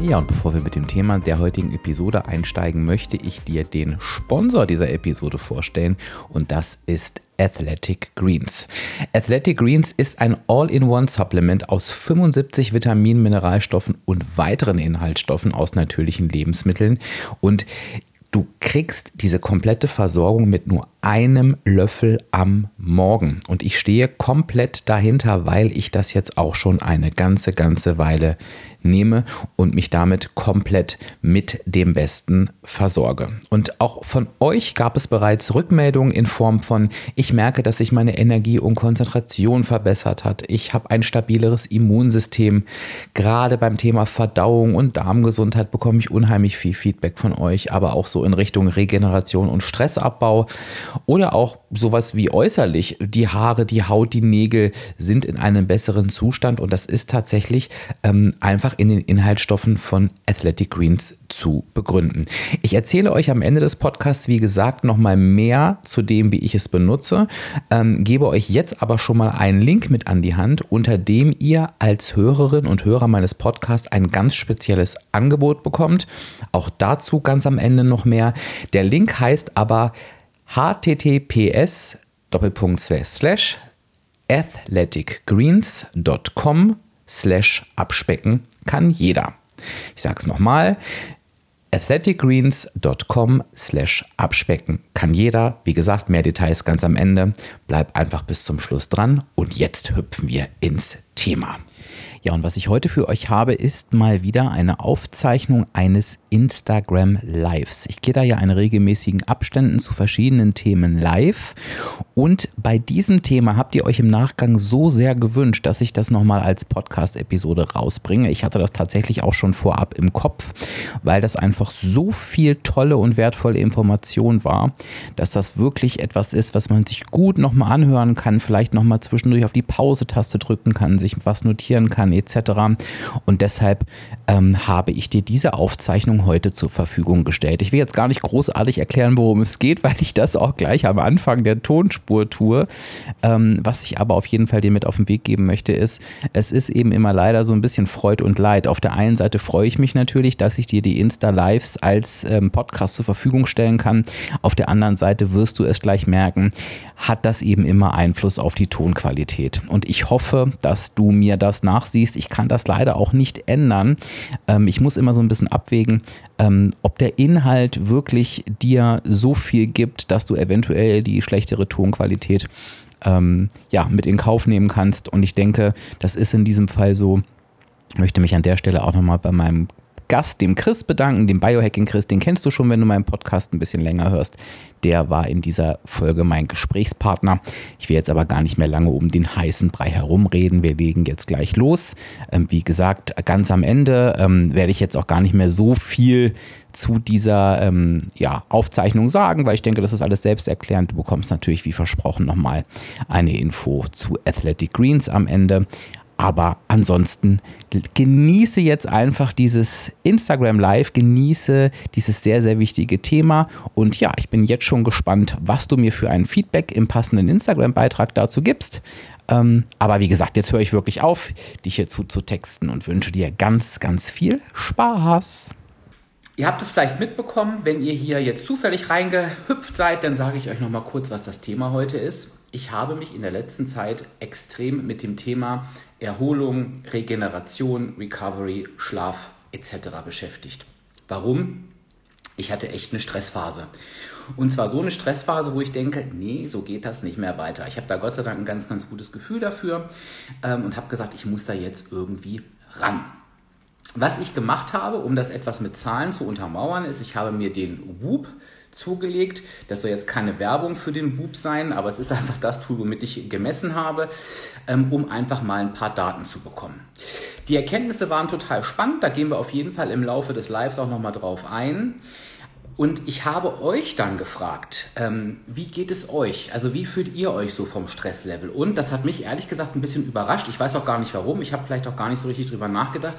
Ja, und bevor wir mit dem Thema der heutigen Episode einsteigen, möchte ich dir den Sponsor dieser Episode vorstellen und das ist Athletic Greens. Athletic Greens ist ein All-in-One-Supplement aus 75 Vitaminen, Mineralstoffen und weiteren Inhaltsstoffen aus natürlichen Lebensmitteln und Du kriegst diese komplette Versorgung mit nur einem Löffel am Morgen. Und ich stehe komplett dahinter, weil ich das jetzt auch schon eine ganze, ganze Weile nehme und mich damit komplett mit dem Besten versorge. Und auch von euch gab es bereits Rückmeldungen in Form von, ich merke, dass sich meine Energie und Konzentration verbessert hat. Ich habe ein stabileres Immunsystem. Gerade beim Thema Verdauung und Darmgesundheit bekomme ich unheimlich viel Feedback von euch, aber auch so in Richtung Regeneration und Stressabbau oder auch sowas wie äußerlich. Die Haare, die Haut, die Nägel sind in einem besseren Zustand und das ist tatsächlich ähm, einfach in den Inhaltsstoffen von Athletic Greens zu begründen. Ich erzähle euch am Ende des Podcasts, wie gesagt, nochmal mehr zu dem, wie ich es benutze, ähm, gebe euch jetzt aber schon mal einen Link mit an die Hand, unter dem ihr als Hörerin und Hörer meines Podcasts ein ganz spezielles Angebot bekommt. Auch dazu ganz am Ende noch mehr. Der Link heißt aber https athleticgreens.com slash abspecken kann jeder. Ich sage es nochmal, athleticgreens.com slash abspecken kann jeder. Wie gesagt, mehr Details ganz am Ende. Bleib einfach bis zum Schluss dran und jetzt hüpfen wir ins Thema. Ja, und was ich heute für euch habe, ist mal wieder eine Aufzeichnung eines Instagram Lives. Ich gehe da ja in regelmäßigen Abständen zu verschiedenen Themen live. Und bei diesem Thema habt ihr euch im Nachgang so sehr gewünscht, dass ich das nochmal als Podcast-Episode rausbringe. Ich hatte das tatsächlich auch schon vorab im Kopf, weil das einfach so viel tolle und wertvolle Information war, dass das wirklich etwas ist, was man sich gut nochmal anhören kann, vielleicht nochmal zwischendurch auf die Pause-Taste drücken kann, sich was notieren kann etc. Und deshalb ähm, habe ich dir diese Aufzeichnung heute zur Verfügung gestellt. Ich will jetzt gar nicht großartig erklären, worum es geht, weil ich das auch gleich am Anfang der Tonspur tue. Ähm, was ich aber auf jeden Fall dir mit auf den Weg geben möchte, ist, es ist eben immer leider so ein bisschen Freud und Leid. Auf der einen Seite freue ich mich natürlich, dass ich dir die Insta-Lives als ähm, Podcast zur Verfügung stellen kann. Auf der anderen Seite wirst du es gleich merken, hat das eben immer Einfluss auf die Tonqualität. Und ich hoffe, dass du mir das nachsiehst. Ich kann das leider auch nicht ändern. Ähm, ich muss immer so ein bisschen abwägen, ähm, ob der Inhalt wirklich dir so viel gibt, dass du eventuell die schlechtere Tonqualität ähm, ja, mit in Kauf nehmen kannst. Und ich denke, das ist in diesem Fall so. Ich möchte mich an der Stelle auch nochmal bei meinem Gast, dem Chris, bedanken. Den Biohacking Chris, den kennst du schon, wenn du meinen Podcast ein bisschen länger hörst. Der war in dieser Folge mein Gesprächspartner. Ich will jetzt aber gar nicht mehr lange um den heißen Brei herumreden. Wir legen jetzt gleich los. Ähm, wie gesagt, ganz am Ende ähm, werde ich jetzt auch gar nicht mehr so viel zu dieser ähm, ja, Aufzeichnung sagen, weil ich denke, das ist alles selbsterklärend. Du bekommst natürlich, wie versprochen, nochmal eine Info zu Athletic Greens am Ende. Aber ansonsten genieße jetzt einfach dieses Instagram Live, genieße dieses sehr, sehr wichtige Thema. Und ja, ich bin jetzt schon gespannt, was du mir für ein Feedback im passenden Instagram-Beitrag dazu gibst. Ähm, aber wie gesagt, jetzt höre ich wirklich auf, dich hierzu zu texten und wünsche dir ganz, ganz viel Spaß. Ihr habt es vielleicht mitbekommen, wenn ihr hier jetzt zufällig reingehüpft seid, dann sage ich euch nochmal kurz, was das Thema heute ist. Ich habe mich in der letzten Zeit extrem mit dem Thema Erholung, Regeneration, Recovery, Schlaf etc. beschäftigt. Warum? Ich hatte echt eine Stressphase. Und zwar so eine Stressphase, wo ich denke, nee, so geht das nicht mehr weiter. Ich habe da Gott sei Dank ein ganz, ganz gutes Gefühl dafür ähm, und habe gesagt, ich muss da jetzt irgendwie ran. Was ich gemacht habe, um das etwas mit Zahlen zu untermauern, ist, ich habe mir den Whoop zugelegt. Das soll jetzt keine Werbung für den Whoop sein, aber es ist einfach das Tool, womit ich gemessen habe, ähm, um einfach mal ein paar Daten zu bekommen. Die Erkenntnisse waren total spannend, da gehen wir auf jeden Fall im Laufe des Lives auch nochmal drauf ein. Und ich habe euch dann gefragt, ähm, wie geht es euch? Also wie fühlt ihr euch so vom Stresslevel? Und das hat mich ehrlich gesagt ein bisschen überrascht. Ich weiß auch gar nicht warum. Ich habe vielleicht auch gar nicht so richtig drüber nachgedacht.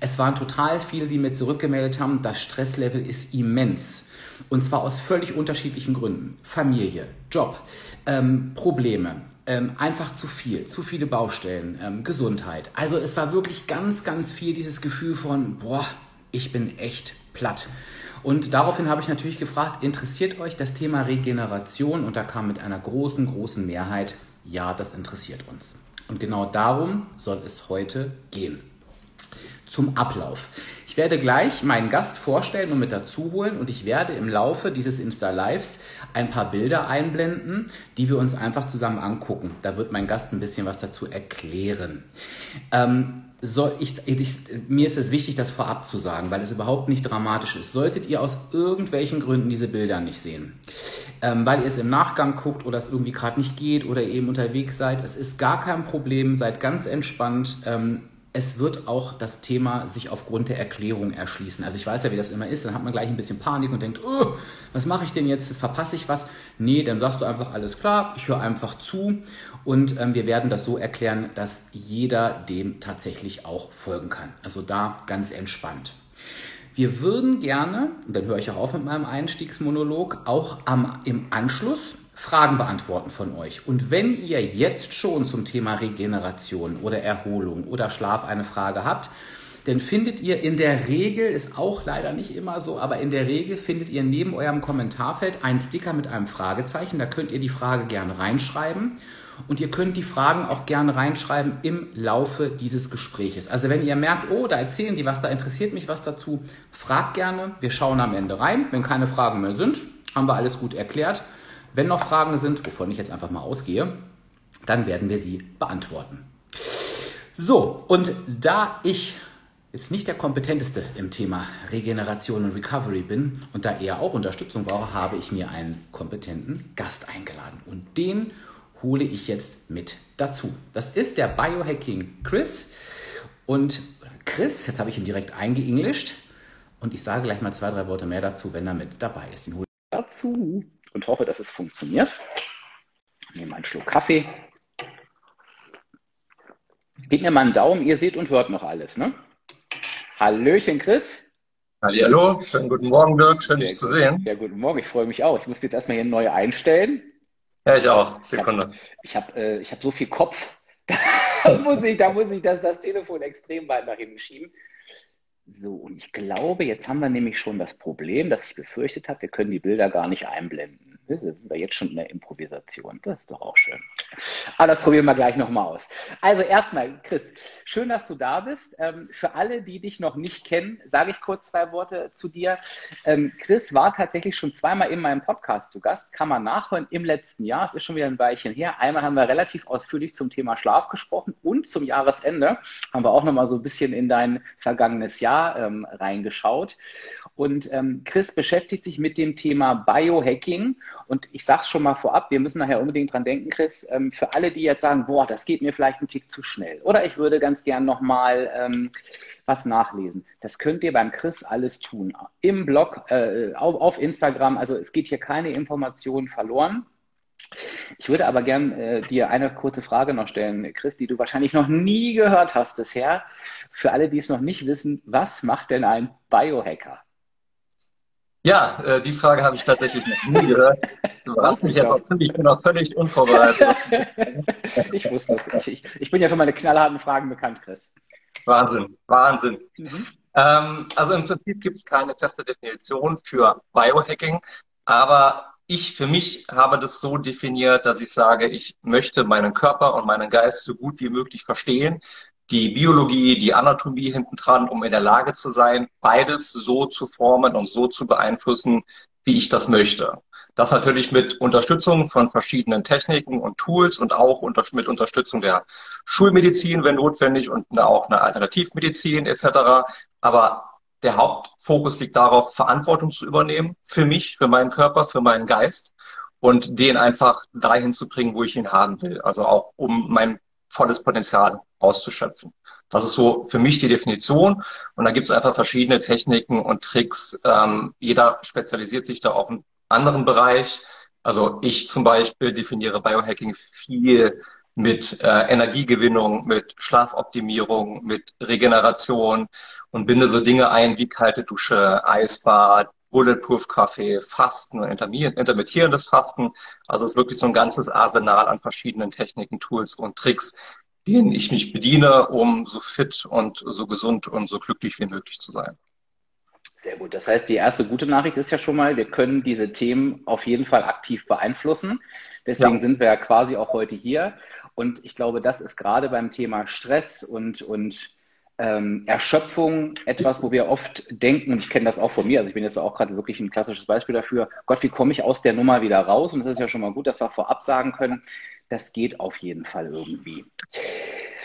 Es waren total viele, die mir zurückgemeldet haben, das Stresslevel ist immens. Und zwar aus völlig unterschiedlichen Gründen. Familie, Job, ähm, Probleme, ähm, einfach zu viel, zu viele Baustellen, ähm, Gesundheit. Also es war wirklich ganz, ganz viel dieses Gefühl von, boah, ich bin echt platt. Und daraufhin habe ich natürlich gefragt, interessiert euch das Thema Regeneration? Und da kam mit einer großen, großen Mehrheit, ja, das interessiert uns. Und genau darum soll es heute gehen. Zum Ablauf. Ich werde gleich meinen Gast vorstellen und mit dazu holen und ich werde im Laufe dieses Insta-Lives ein paar Bilder einblenden, die wir uns einfach zusammen angucken. Da wird mein Gast ein bisschen was dazu erklären. Ähm, soll ich, ich, mir ist es wichtig, das vorab zu sagen, weil es überhaupt nicht dramatisch ist. Solltet ihr aus irgendwelchen Gründen diese Bilder nicht sehen, ähm, weil ihr es im Nachgang guckt oder es irgendwie gerade nicht geht oder eben unterwegs seid, es ist gar kein Problem, seid ganz entspannt. Ähm, es wird auch das Thema sich aufgrund der Erklärung erschließen. Also ich weiß ja, wie das immer ist, dann hat man gleich ein bisschen Panik und denkt, oh, was mache ich denn jetzt? Verpasse ich was? Nee, dann sagst du einfach alles klar, ich höre einfach zu und ähm, wir werden das so erklären, dass jeder dem tatsächlich auch folgen kann. Also da ganz entspannt. Wir würden gerne, und dann höre ich auch auf mit meinem Einstiegsmonolog, auch am, im Anschluss Fragen beantworten von euch. Und wenn ihr jetzt schon zum Thema Regeneration oder Erholung oder Schlaf eine Frage habt, dann findet ihr in der Regel, ist auch leider nicht immer so, aber in der Regel findet ihr neben eurem Kommentarfeld einen Sticker mit einem Fragezeichen. Da könnt ihr die Frage gerne reinschreiben. Und ihr könnt die Fragen auch gerne reinschreiben im Laufe dieses Gespräches. Also wenn ihr merkt, oh, da erzählen die was, da interessiert mich was dazu, fragt gerne. Wir schauen am Ende rein. Wenn keine Fragen mehr sind, haben wir alles gut erklärt. Wenn noch Fragen sind, wovon ich jetzt einfach mal ausgehe, dann werden wir sie beantworten. So, und da ich jetzt nicht der kompetenteste im Thema Regeneration und Recovery bin und da eher auch Unterstützung brauche, habe ich mir einen kompetenten Gast eingeladen. Und den hole ich jetzt mit dazu. Das ist der Biohacking Chris. Und Chris, jetzt habe ich ihn direkt eingeenglischt und ich sage gleich mal zwei, drei Worte mehr dazu, wenn er mit dabei ist. Den hole ich dazu und hoffe, dass es funktioniert. Ich nehme einen Schluck Kaffee. Gebt mir mal einen Daumen, ihr seht und hört noch alles, ne? Hallöchen, Chris. Hallo, schönen guten Morgen, Dirk, schön dich zu sehen. Ja, guten Morgen, ich freue mich auch. Ich muss jetzt erstmal hier neu einstellen. Ja, ich auch. Sekunde. Ich habe äh, hab so viel Kopf, da muss ich, da muss ich das, das Telefon extrem weit nach hinten schieben. So, und ich glaube, jetzt haben wir nämlich schon das Problem, das ich befürchtet habe, wir können die Bilder gar nicht einblenden. Das sind wir jetzt schon in der Improvisation. Das ist doch auch schön. Aber das probieren wir gleich nochmal aus. Also erstmal, Chris, schön, dass du da bist. Ähm, für alle, die dich noch nicht kennen, sage ich kurz zwei Worte zu dir. Ähm, Chris war tatsächlich schon zweimal in meinem Podcast zu Gast. Kann man nachhören im letzten Jahr. Es ist schon wieder ein Weilchen her. Einmal haben wir relativ ausführlich zum Thema Schlaf gesprochen und zum Jahresende haben wir auch nochmal so ein bisschen in dein vergangenes Jahr ähm, reingeschaut. Und Chris beschäftigt sich mit dem Thema Biohacking. Und ich sage es schon mal vorab, wir müssen nachher unbedingt dran denken, Chris, ähm, für alle, die jetzt sagen, boah, das geht mir vielleicht einen Tick zu schnell. Oder ich würde ganz gern nochmal ähm, was nachlesen. Das könnt ihr beim Chris alles tun. Im Blog, äh, auf, auf Instagram. Also es geht hier keine Informationen verloren. Ich würde aber gern äh, dir eine kurze Frage noch stellen, Chris, die du wahrscheinlich noch nie gehört hast bisher. Für alle, die es noch nicht wissen, was macht denn ein Biohacker? Ja, äh, die Frage habe ich tatsächlich noch nie gehört. Das überrascht mich jetzt auch ziemlich, ich bin auch völlig unvorbereitet. ich wusste es. Ich, ich, bin ja für meine knallharten Fragen bekannt, Chris. Wahnsinn, Wahnsinn. Mhm. Ähm, also im Prinzip gibt es keine feste Definition für Biohacking, aber ich für mich habe das so definiert, dass ich sage, ich möchte meinen Körper und meinen Geist so gut wie möglich verstehen, die Biologie, die Anatomie hinten dran, um in der Lage zu sein, beides so zu formen und so zu beeinflussen, wie ich das möchte. Das natürlich mit Unterstützung von verschiedenen Techniken und Tools und auch unter, mit Unterstützung der Schulmedizin, wenn notwendig, und auch eine Alternativmedizin etc. Aber der Hauptfokus liegt darauf, Verantwortung zu übernehmen für mich, für meinen Körper, für meinen Geist und den einfach dahin zu bringen, wo ich ihn haben will. Also auch um mein volles Potenzial auszuschöpfen. Das ist so für mich die Definition. Und da gibt es einfach verschiedene Techniken und Tricks. Ähm, jeder spezialisiert sich da auf einen anderen Bereich. Also ich zum Beispiel definiere Biohacking viel mit äh, Energiegewinnung, mit Schlafoptimierung, mit Regeneration und binde so Dinge ein wie kalte Dusche, Eisbad, Bulletproof Kaffee, Fasten und intermittierendes Fasten. Also es ist wirklich so ein ganzes Arsenal an verschiedenen Techniken, Tools und Tricks, denen ich mich bediene, um so fit und so gesund und so glücklich wie möglich zu sein. Sehr gut. Das heißt, die erste gute Nachricht ist ja schon mal, wir können diese Themen auf jeden Fall aktiv beeinflussen. Deswegen ja. sind wir ja quasi auch heute hier. Und ich glaube, das ist gerade beim Thema Stress und, und ähm, Erschöpfung etwas, wo wir oft denken, und ich kenne das auch von mir, also ich bin jetzt auch gerade wirklich ein klassisches Beispiel dafür, Gott, wie komme ich aus der Nummer wieder raus? Und das ist ja schon mal gut, dass wir vorab sagen können, das geht auf jeden Fall irgendwie.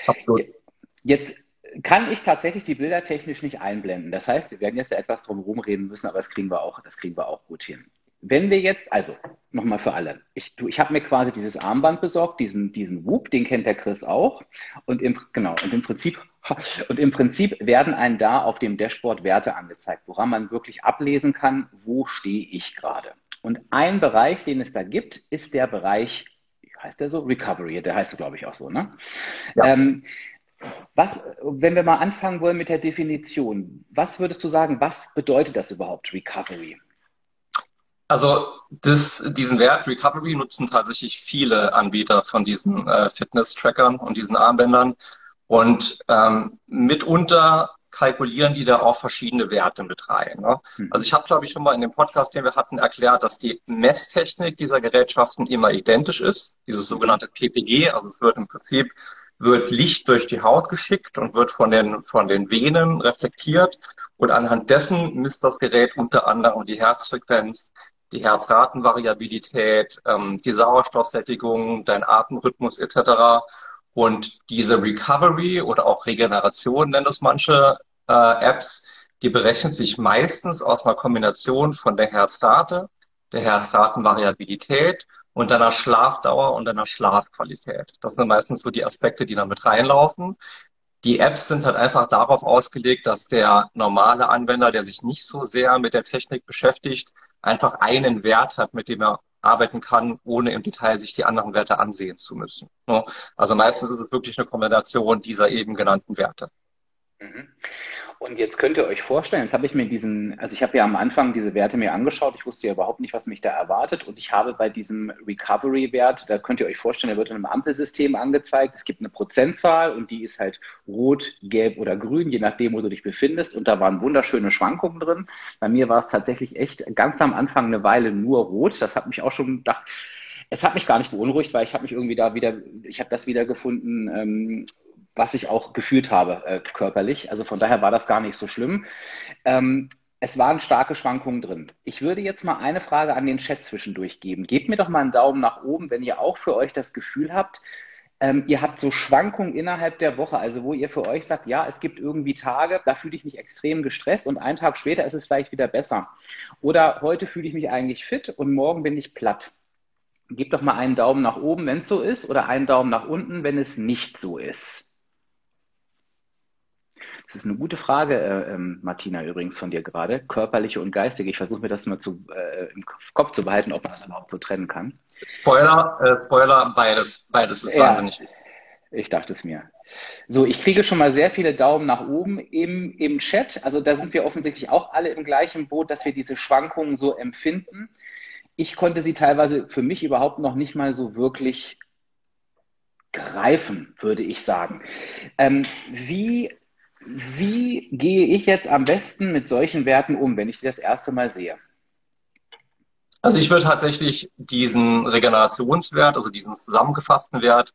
Absolut. Jetzt kann ich tatsächlich die Bilder technisch nicht einblenden. Das heißt, wir werden jetzt da etwas drum herum reden müssen, aber das kriegen wir auch, das kriegen wir auch gut hin. Wenn wir jetzt, also nochmal für alle, ich, ich habe mir quasi dieses Armband besorgt, diesen, diesen Whoop, den kennt der Chris auch. Und im, genau, und im Prinzip, und im Prinzip werden einem da auf dem Dashboard Werte angezeigt, woran man wirklich ablesen kann, wo stehe ich gerade. Und ein Bereich, den es da gibt, ist der Bereich, wie heißt der so? Recovery, der heißt, glaube ich, auch so, ne? Ja. Ähm, was, wenn wir mal anfangen wollen mit der Definition, was würdest du sagen, was bedeutet das überhaupt, Recovery? Also das, diesen Wert Recovery nutzen tatsächlich viele Anbieter von diesen äh, Fitness-Trackern und diesen Armbändern. Und ähm, mitunter kalkulieren die da auch verschiedene Werte mit rein. Ne? Hm. Also ich habe, glaube ich, schon mal in dem Podcast, den wir hatten, erklärt, dass die Messtechnik dieser Gerätschaften immer identisch ist, dieses sogenannte PPG. Also es wird im Prinzip wird Licht durch die Haut geschickt und wird von den, von den Venen reflektiert. Und anhand dessen misst das Gerät unter anderem die Herzfrequenz, die Herzratenvariabilität, ähm, die Sauerstoffsättigung, dein Atemrhythmus etc. Und diese Recovery oder auch Regeneration nennen es manche äh, Apps, die berechnet sich meistens aus einer Kombination von der Herzrate, der Herzratenvariabilität und deiner Schlafdauer und deiner Schlafqualität. Das sind meistens so die Aspekte, die da mit reinlaufen. Die Apps sind halt einfach darauf ausgelegt, dass der normale Anwender, der sich nicht so sehr mit der Technik beschäftigt, einfach einen Wert hat, mit dem er arbeiten kann, ohne im Detail sich die anderen Werte ansehen zu müssen. Ne? Also meistens ist es wirklich eine Kombination dieser eben genannten Werte. Mhm. Und jetzt könnt ihr euch vorstellen, jetzt habe ich mir diesen, also ich habe ja am Anfang diese Werte mir angeschaut, ich wusste ja überhaupt nicht, was mich da erwartet. Und ich habe bei diesem Recovery-Wert, da könnt ihr euch vorstellen, der wird in einem Ampelsystem angezeigt, es gibt eine Prozentzahl und die ist halt rot, gelb oder grün, je nachdem, wo du dich befindest. Und da waren wunderschöne Schwankungen drin. Bei mir war es tatsächlich echt ganz am Anfang eine Weile nur rot, das hat mich auch schon gedacht, es hat mich gar nicht beunruhigt, weil ich habe mich irgendwie da wieder, ich habe das wieder gefunden, ähm, was ich auch gefühlt habe äh, körperlich. Also von daher war das gar nicht so schlimm. Ähm, es waren starke Schwankungen drin. Ich würde jetzt mal eine Frage an den Chat zwischendurch geben. Gebt mir doch mal einen Daumen nach oben, wenn ihr auch für euch das Gefühl habt, ähm, ihr habt so Schwankungen innerhalb der Woche, also wo ihr für euch sagt, ja, es gibt irgendwie Tage, da fühle ich mich extrem gestresst und einen Tag später ist es vielleicht wieder besser. Oder heute fühle ich mich eigentlich fit und morgen bin ich platt. Gebt doch mal einen Daumen nach oben, wenn es so ist, oder einen Daumen nach unten, wenn es nicht so ist. Das ist eine gute Frage, äh, ähm, Martina, übrigens von dir gerade. Körperliche und geistige. Ich versuche mir das mal zu, äh, im Kopf zu behalten, ob man das überhaupt so trennen kann. Spoiler, äh, Spoiler, beides. Beides ist ja, wahnsinnig wichtig. Ich dachte es mir. So, ich kriege schon mal sehr viele Daumen nach oben im, im Chat. Also da sind wir offensichtlich auch alle im gleichen Boot, dass wir diese Schwankungen so empfinden. Ich konnte sie teilweise für mich überhaupt noch nicht mal so wirklich greifen, würde ich sagen. Ähm, wie wie gehe ich jetzt am besten mit solchen Werten um, wenn ich die das erste Mal sehe? Also ich würde tatsächlich diesen Regenerationswert, also diesen zusammengefassten Wert,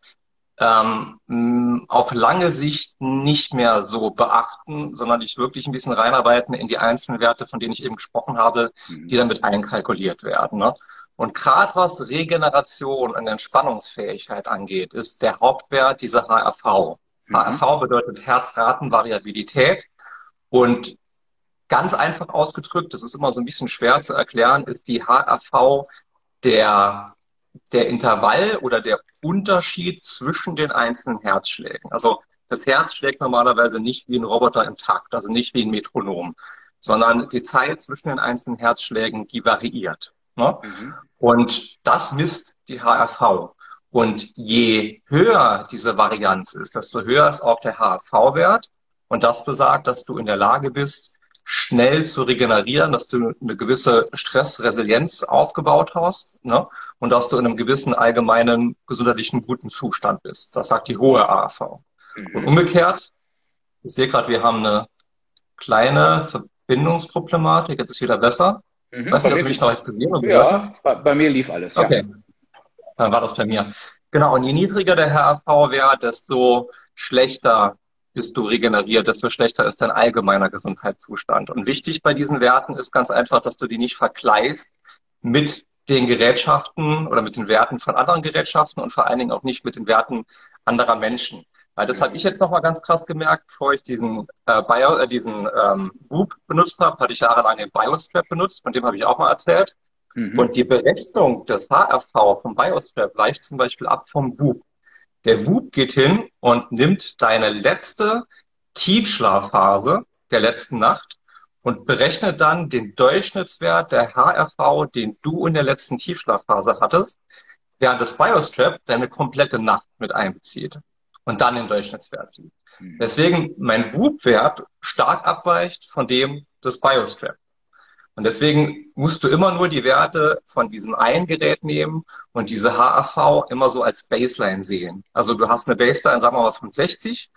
ähm, auf lange Sicht nicht mehr so beachten, sondern dich wirklich ein bisschen reinarbeiten in die einzelnen Werte, von denen ich eben gesprochen habe, die dann mit einkalkuliert werden. Ne? Und gerade was Regeneration und Entspannungsfähigkeit angeht, ist der Hauptwert dieser HRV. HRV mhm. bedeutet Herzratenvariabilität. Und ganz einfach ausgedrückt, das ist immer so ein bisschen schwer zu erklären, ist die HRV der der Intervall oder der Unterschied zwischen den einzelnen Herzschlägen. Also das Herz schlägt normalerweise nicht wie ein Roboter im Takt, also nicht wie ein Metronom, sondern die Zeit zwischen den einzelnen Herzschlägen, die variiert. Ne? Mhm. Und das misst die HRV. Und je höher diese Varianz ist, desto höher ist auch der HRV-Wert. Und das besagt, dass du in der Lage bist, schnell zu regenerieren, dass du eine gewisse Stressresilienz aufgebaut hast ne? und dass du in einem gewissen allgemeinen gesundheitlichen guten Zustand bist. Das sagt die hohe ARV. Mhm. Und umgekehrt, ich sehe gerade, wir haben eine kleine Verbindungsproblematik. Jetzt ist wieder besser. Mhm. Weißt du, ob du mich noch jetzt gesehen oder Ja, bei, bei, mir lief alles. Okay. Ja. Dann war das bei mir. Genau. Und je niedriger der HRV-Wert, desto schlechter bist du regeneriert, desto schlechter ist dein allgemeiner Gesundheitszustand. Und wichtig bei diesen Werten ist ganz einfach, dass du die nicht vergleichst mit den Gerätschaften oder mit den Werten von anderen Gerätschaften und vor allen Dingen auch nicht mit den Werten anderer Menschen. Weil das habe ich jetzt nochmal ganz krass gemerkt, bevor ich diesen, äh, Bio, äh, diesen ähm, Boop benutzt habe, hatte ich jahrelang den Biostrap benutzt, von dem habe ich auch mal erzählt. Mhm. Und die Berechnung des HRV vom Biostrap weicht zum Beispiel ab vom Boop. Der Whoop geht hin und nimmt deine letzte Tiefschlafphase der letzten Nacht und berechnet dann den Durchschnittswert der HRV, den du in der letzten Tiefschlafphase hattest, während das Biostrap deine komplette Nacht mit einbezieht und dann den Durchschnittswert sieht. Mhm. Deswegen mein Whoop-Wert stark abweicht von dem des Biostrap. Und deswegen musst du immer nur die Werte von diesem einen Gerät nehmen und diese HAV immer so als Baseline sehen. Also du hast eine Baseline, sagen wir mal von 60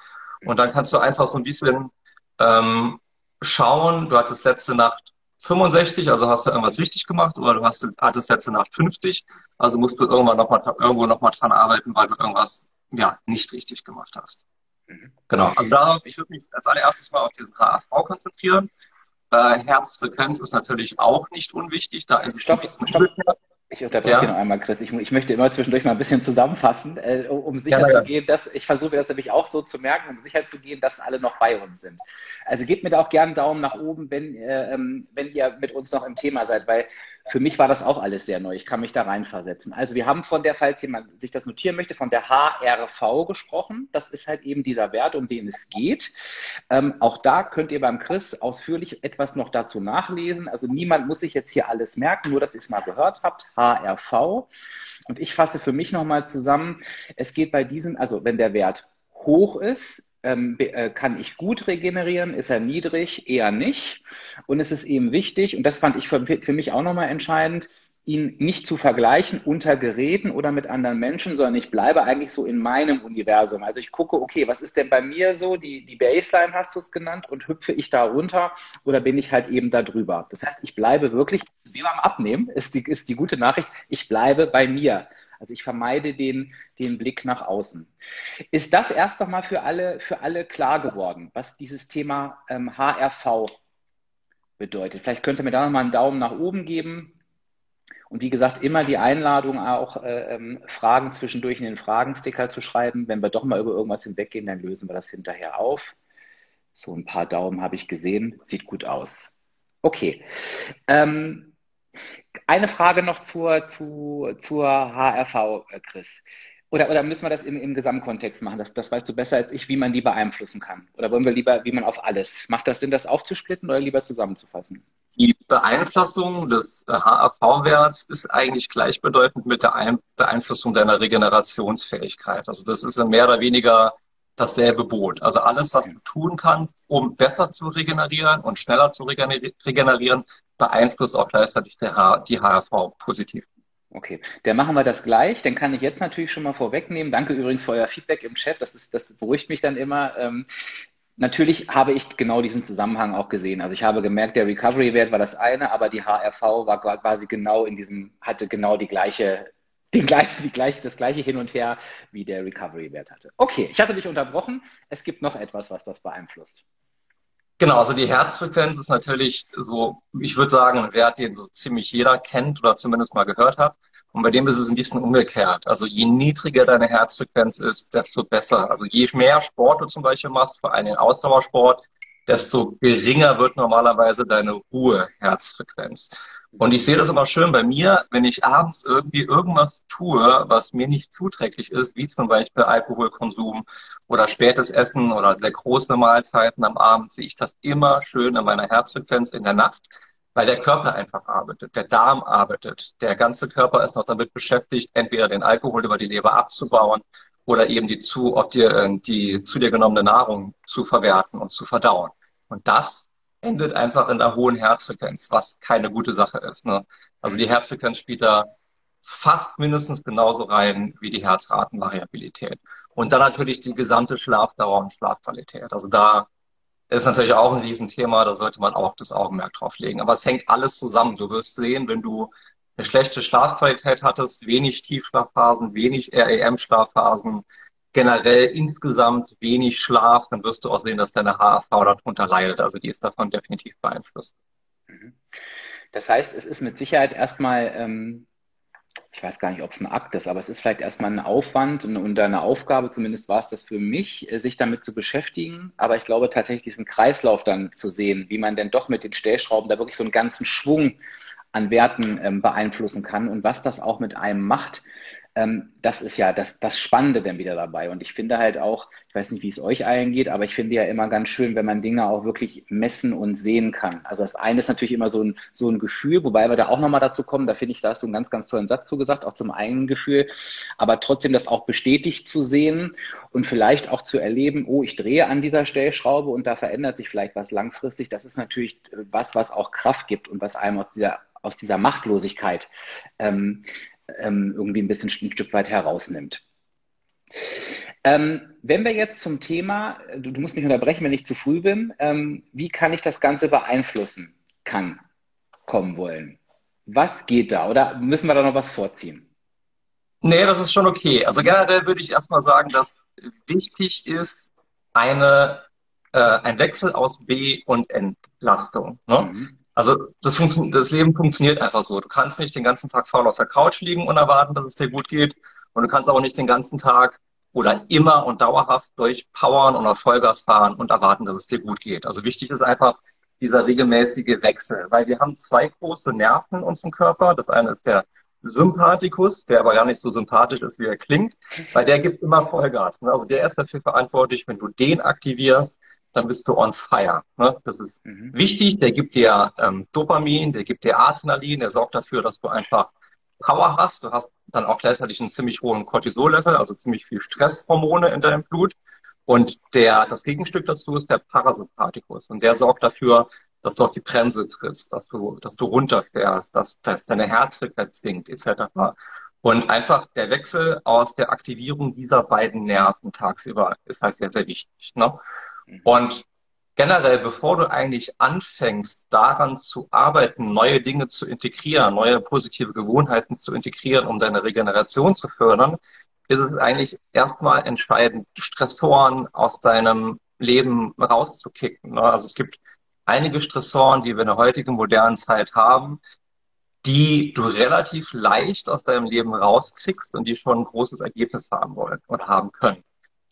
und dann kannst du einfach so ein bisschen ähm, schauen, du hattest letzte Nacht 65, also hast du irgendwas richtig gemacht oder du hast, hattest letzte Nacht 50, also musst du irgendwann noch mal, irgendwo nochmal dran arbeiten, weil du irgendwas ja, nicht richtig gemacht hast. Mhm. Genau, also darauf, ich würde mich als allererstes mal auf diesen HAV konzentrieren. Äh, Herzfrequenz ist natürlich auch nicht unwichtig. Da ist stopp, es stopp. Ich unterbreche ja. noch einmal, Chris. Ich, ich, möchte immer zwischendurch mal ein bisschen zusammenfassen, äh, um sicher ja, ja. zu gehen, dass ich versuche das nämlich auch so zu merken, um sicher zu gehen, dass alle noch bei uns sind. Also gebt mir da auch gerne einen Daumen nach oben, wenn, äh, ähm, wenn ihr mit uns noch im Thema seid, weil für mich war das auch alles sehr neu. Ich kann mich da reinversetzen. Also wir haben von der, falls jemand sich das notieren möchte, von der HRV gesprochen. Das ist halt eben dieser Wert, um den es geht. Ähm, auch da könnt ihr beim Chris ausführlich etwas noch dazu nachlesen. Also niemand muss sich jetzt hier alles merken, nur dass ihr es mal gehört habt. HRV. Und ich fasse für mich nochmal zusammen. Es geht bei diesem, also wenn der Wert hoch ist, ähm, äh, kann ich gut regenerieren? Ist er niedrig? Eher nicht. Und es ist eben wichtig, und das fand ich für, für mich auch nochmal entscheidend, ihn nicht zu vergleichen unter Geräten oder mit anderen Menschen, sondern ich bleibe eigentlich so in meinem Universum. Also ich gucke, okay, was ist denn bei mir so? Die, die Baseline hast du es genannt und hüpfe ich da runter oder bin ich halt eben da drüber? Das heißt, ich bleibe wirklich, wie beim Abnehmen, ist die, ist die gute Nachricht, ich bleibe bei mir. Also ich vermeide den, den Blick nach außen. Ist das erst nochmal für alle, für alle klar geworden, was dieses Thema ähm, HRV bedeutet? Vielleicht könnt ihr mir da nochmal einen Daumen nach oben geben. Und wie gesagt, immer die Einladung auch, äh, ähm, Fragen zwischendurch in den Fragensticker zu schreiben. Wenn wir doch mal über irgendwas hinweggehen, dann lösen wir das hinterher auf. So ein paar Daumen habe ich gesehen. Sieht gut aus. Okay. Ähm, eine Frage noch zur, zu, zur HRV, äh, Chris. Oder, oder müssen wir das im, im Gesamtkontext machen? Das, das weißt du besser als ich, wie man die beeinflussen kann. Oder wollen wir lieber, wie man auf alles? Macht das Sinn, das aufzusplitten oder lieber zusammenzufassen? Die Beeinflussung des HRV-Werts ist eigentlich gleichbedeutend mit der Beeinflussung deiner Regenerationsfähigkeit. Also das ist mehr oder weniger dasselbe Boot. Also alles, was du tun kannst, um besser zu regenerieren und schneller zu regenerieren, beeinflusst auch gleichzeitig die HRV positiv. Okay, dann machen wir das gleich. Dann kann ich jetzt natürlich schon mal vorwegnehmen. Danke übrigens für euer Feedback im Chat. Das, ist, das beruhigt mich dann immer. Ähm, natürlich habe ich genau diesen Zusammenhang auch gesehen. Also ich habe gemerkt, der Recovery-Wert war das eine, aber die HRV war quasi genau in diesem, hatte genau die gleiche den gleich, die gleich, das gleiche Hin und Her, wie der Recovery-Wert hatte. Okay, ich hatte dich unterbrochen. Es gibt noch etwas, was das beeinflusst. Genau, also die Herzfrequenz ist natürlich so, ich würde sagen, ein Wert, den so ziemlich jeder kennt oder zumindest mal gehört hat. Und bei dem ist es ein bisschen umgekehrt. Also je niedriger deine Herzfrequenz ist, desto besser. Also je mehr Sport du zum Beispiel machst, vor allem den Ausdauersport, desto geringer wird normalerweise deine Ruheherzfrequenz. Und ich sehe das aber schön bei mir, wenn ich abends irgendwie irgendwas tue, was mir nicht zuträglich ist, wie zum Beispiel Alkoholkonsum oder spätes Essen oder sehr große Mahlzeiten am Abend, sehe ich das immer schön in meiner Herzfrequenz in der Nacht, weil der Körper einfach arbeitet, der Darm arbeitet, der ganze Körper ist noch damit beschäftigt, entweder den Alkohol über die Leber abzubauen oder eben die zu, auf die, äh, die zu dir genommene Nahrung zu verwerten und zu verdauen. Und das endet einfach in der hohen Herzfrequenz, was keine gute Sache ist. Ne? Also die Herzfrequenz spielt da fast mindestens genauso rein wie die Herzratenvariabilität. Und dann natürlich die gesamte Schlafdauer und Schlafqualität. Also da ist natürlich auch ein Riesenthema, da sollte man auch das Augenmerk drauf legen. Aber es hängt alles zusammen. Du wirst sehen, wenn du eine schlechte Schlafqualität hattest, wenig Tiefschlafphasen, wenig REM-Schlafphasen, generell insgesamt wenig Schlaf, dann wirst du auch sehen, dass deine HAV darunter leidet. Also die ist davon definitiv beeinflusst. Mhm. Das heißt, es ist mit Sicherheit erstmal, ähm, ich weiß gar nicht, ob es ein Akt ist, aber es ist vielleicht erstmal ein Aufwand und, und eine Aufgabe, zumindest war es das für mich, äh, sich damit zu beschäftigen. Aber ich glaube tatsächlich, diesen Kreislauf dann zu sehen, wie man denn doch mit den Stellschrauben da wirklich so einen ganzen Schwung an Werten ähm, beeinflussen kann und was das auch mit einem macht, ähm, das ist ja das, das Spannende dann wieder dabei. Und ich finde halt auch, ich weiß nicht, wie es euch allen geht, aber ich finde ja immer ganz schön, wenn man Dinge auch wirklich messen und sehen kann. Also das eine ist natürlich immer so ein, so ein Gefühl, wobei wir da auch nochmal dazu kommen, da finde ich, da hast du einen ganz, ganz tollen Satz zugesagt, auch zum eigenen Gefühl, aber trotzdem das auch bestätigt zu sehen und vielleicht auch zu erleben, oh, ich drehe an dieser Stellschraube und da verändert sich vielleicht was langfristig. Das ist natürlich was, was auch Kraft gibt und was einem aus dieser aus dieser Machtlosigkeit ähm, ähm, irgendwie ein bisschen ein Stück weit herausnimmt. Ähm, wenn wir jetzt zum Thema, du, du, musst mich unterbrechen, wenn ich zu früh bin, ähm, wie kann ich das Ganze beeinflussen kann, kommen wollen? Was geht da? Oder müssen wir da noch was vorziehen? Nee, das ist schon okay. Also generell würde ich erstmal sagen, dass wichtig ist eine, äh, ein Wechsel aus B- und Entlastung. Ne? Mhm. Also das, das Leben funktioniert einfach so. Du kannst nicht den ganzen Tag faul auf der Couch liegen und erwarten, dass es dir gut geht. Und du kannst auch nicht den ganzen Tag oder immer und dauerhaft durchpowern und auf Vollgas fahren und erwarten, dass es dir gut geht. Also wichtig ist einfach dieser regelmäßige Wechsel, weil wir haben zwei große Nerven in unserem Körper. Das eine ist der Sympathikus, der aber gar nicht so sympathisch ist, wie er klingt, weil der gibt immer Vollgas. Also der ist dafür verantwortlich, wenn du den aktivierst, dann bist du on fire. Ne? Das ist mhm. wichtig. Der gibt dir ähm, Dopamin, der gibt dir Adrenalin, der sorgt dafür, dass du einfach Power hast. Du hast dann auch gleichzeitig einen ziemlich hohen Cortisol-Level, also ziemlich viel Stresshormone in deinem Blut. Und der, das Gegenstück dazu ist der Parasympathikus. Und der sorgt dafür, dass du auf die Bremse trittst, dass du, dass du runterfährst, dass, dass deine Herzfrequenz sinkt, etc. Und einfach der Wechsel aus der Aktivierung dieser beiden Nerven tagsüber ist halt sehr, sehr wichtig. Ne? Mhm. Und generell, bevor du eigentlich anfängst, daran zu arbeiten, neue Dinge zu integrieren, neue positive Gewohnheiten zu integrieren, um deine Regeneration zu fördern, ist es eigentlich erstmal entscheidend, Stressoren aus deinem Leben rauszukicken. Ne? Also es gibt einige Stressoren, die wir in der heutigen modernen Zeit haben, die du relativ leicht aus deinem Leben rauskriegst und die schon ein großes Ergebnis haben wollen oder haben können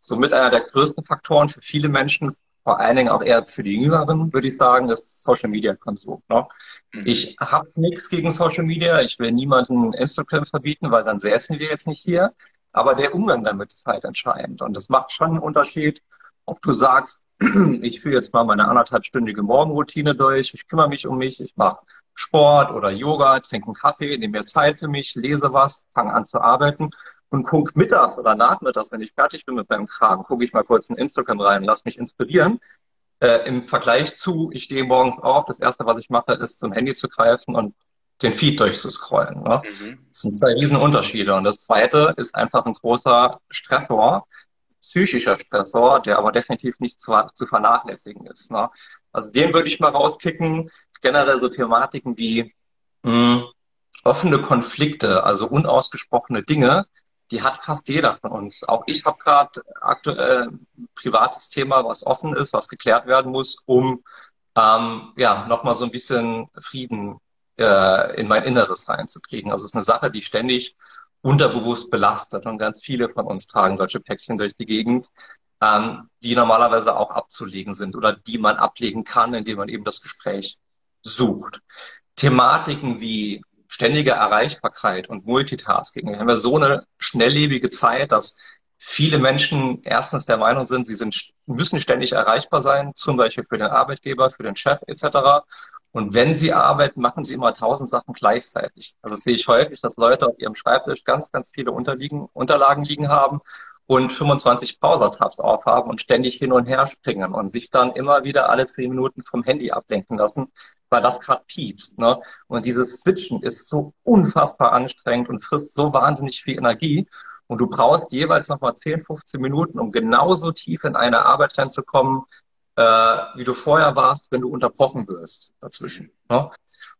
somit einer der größten Faktoren für viele Menschen, vor allen Dingen auch eher für die Jüngeren, würde ich sagen, ist Social Media Konsum. Ne? Mhm. Ich habe nichts gegen Social Media. Ich will niemanden Instagram verbieten, weil dann säßen wir jetzt nicht hier. Aber der Umgang damit ist halt entscheidend. Und das macht schon einen Unterschied, ob du sagst, ich führe jetzt mal meine anderthalbstündige Morgenroutine durch, ich kümmere mich um mich, ich mache Sport oder Yoga, trinke einen Kaffee, nehme mir Zeit für mich, lese was, fange an zu arbeiten und guck mittags oder nachmittags, wenn ich fertig bin mit meinem Kram, gucke ich mal kurz in Instagram rein, lass mich inspirieren. Äh, Im Vergleich zu, ich stehe morgens auf, das erste, was ich mache, ist zum Handy zu greifen und den Feed durchzuscrollen. Ne? Mhm. Das sind zwei Riesenunterschiede. Und das zweite ist einfach ein großer Stressor, psychischer Stressor, der aber definitiv nicht zu, zu vernachlässigen ist. Ne? Also den würde ich mal rauskicken. Generell so Thematiken wie mh, hm, offene Konflikte, also unausgesprochene Dinge, die hat fast jeder von uns. Auch ich habe gerade aktuell ein privates Thema, was offen ist, was geklärt werden muss, um ähm, ja nochmal so ein bisschen Frieden äh, in mein Inneres reinzukriegen. Also es ist eine Sache, die ständig unterbewusst belastet und ganz viele von uns tragen solche Päckchen durch die Gegend, ähm, die normalerweise auch abzulegen sind oder die man ablegen kann, indem man eben das Gespräch sucht. Thematiken wie ständige Erreichbarkeit und Multitasking. Wir haben ja so eine schnelllebige Zeit, dass viele Menschen erstens der Meinung sind, sie sind, müssen ständig erreichbar sein, zum Beispiel für den Arbeitgeber, für den Chef etc. Und wenn sie arbeiten, machen sie immer tausend Sachen gleichzeitig. Also sehe ich häufig, dass Leute auf ihrem Schreibtisch ganz, ganz viele Unterlagen liegen haben und 25 Browser-Tabs aufhaben und ständig hin und her springen und sich dann immer wieder alle zehn Minuten vom Handy ablenken lassen, weil das gerade piepst. Ne? Und dieses Switchen ist so unfassbar anstrengend und frisst so wahnsinnig viel Energie. Und du brauchst jeweils nochmal 10, 15 Minuten, um genauso tief in eine Arbeit reinzukommen, äh, wie du vorher warst, wenn du unterbrochen wirst dazwischen. Ne?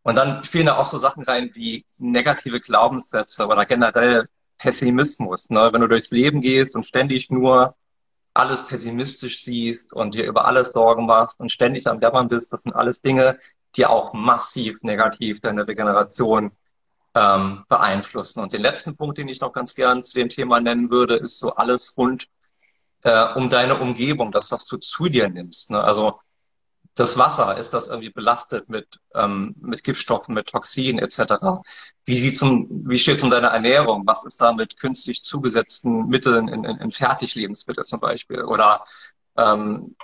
Und dann spielen da auch so Sachen rein wie negative Glaubenssätze oder generell Pessimismus. Ne? Wenn du durchs Leben gehst und ständig nur alles pessimistisch siehst und dir über alles Sorgen machst und ständig am Jammern bist, das sind alles Dinge, die auch massiv negativ deine Regeneration ähm, beeinflussen. Und den letzten Punkt, den ich noch ganz gern zu dem Thema nennen würde, ist so alles rund äh, um deine Umgebung, das, was du zu dir nimmst. Ne? Also das Wasser, ist das irgendwie belastet mit, ähm, mit Giftstoffen, mit Toxinen etc.? Wie, sieht's um, wie steht es um deine Ernährung? Was ist da mit künstlich zugesetzten Mitteln in, in, in Fertiglebensmittel zum Beispiel? Oder ähm,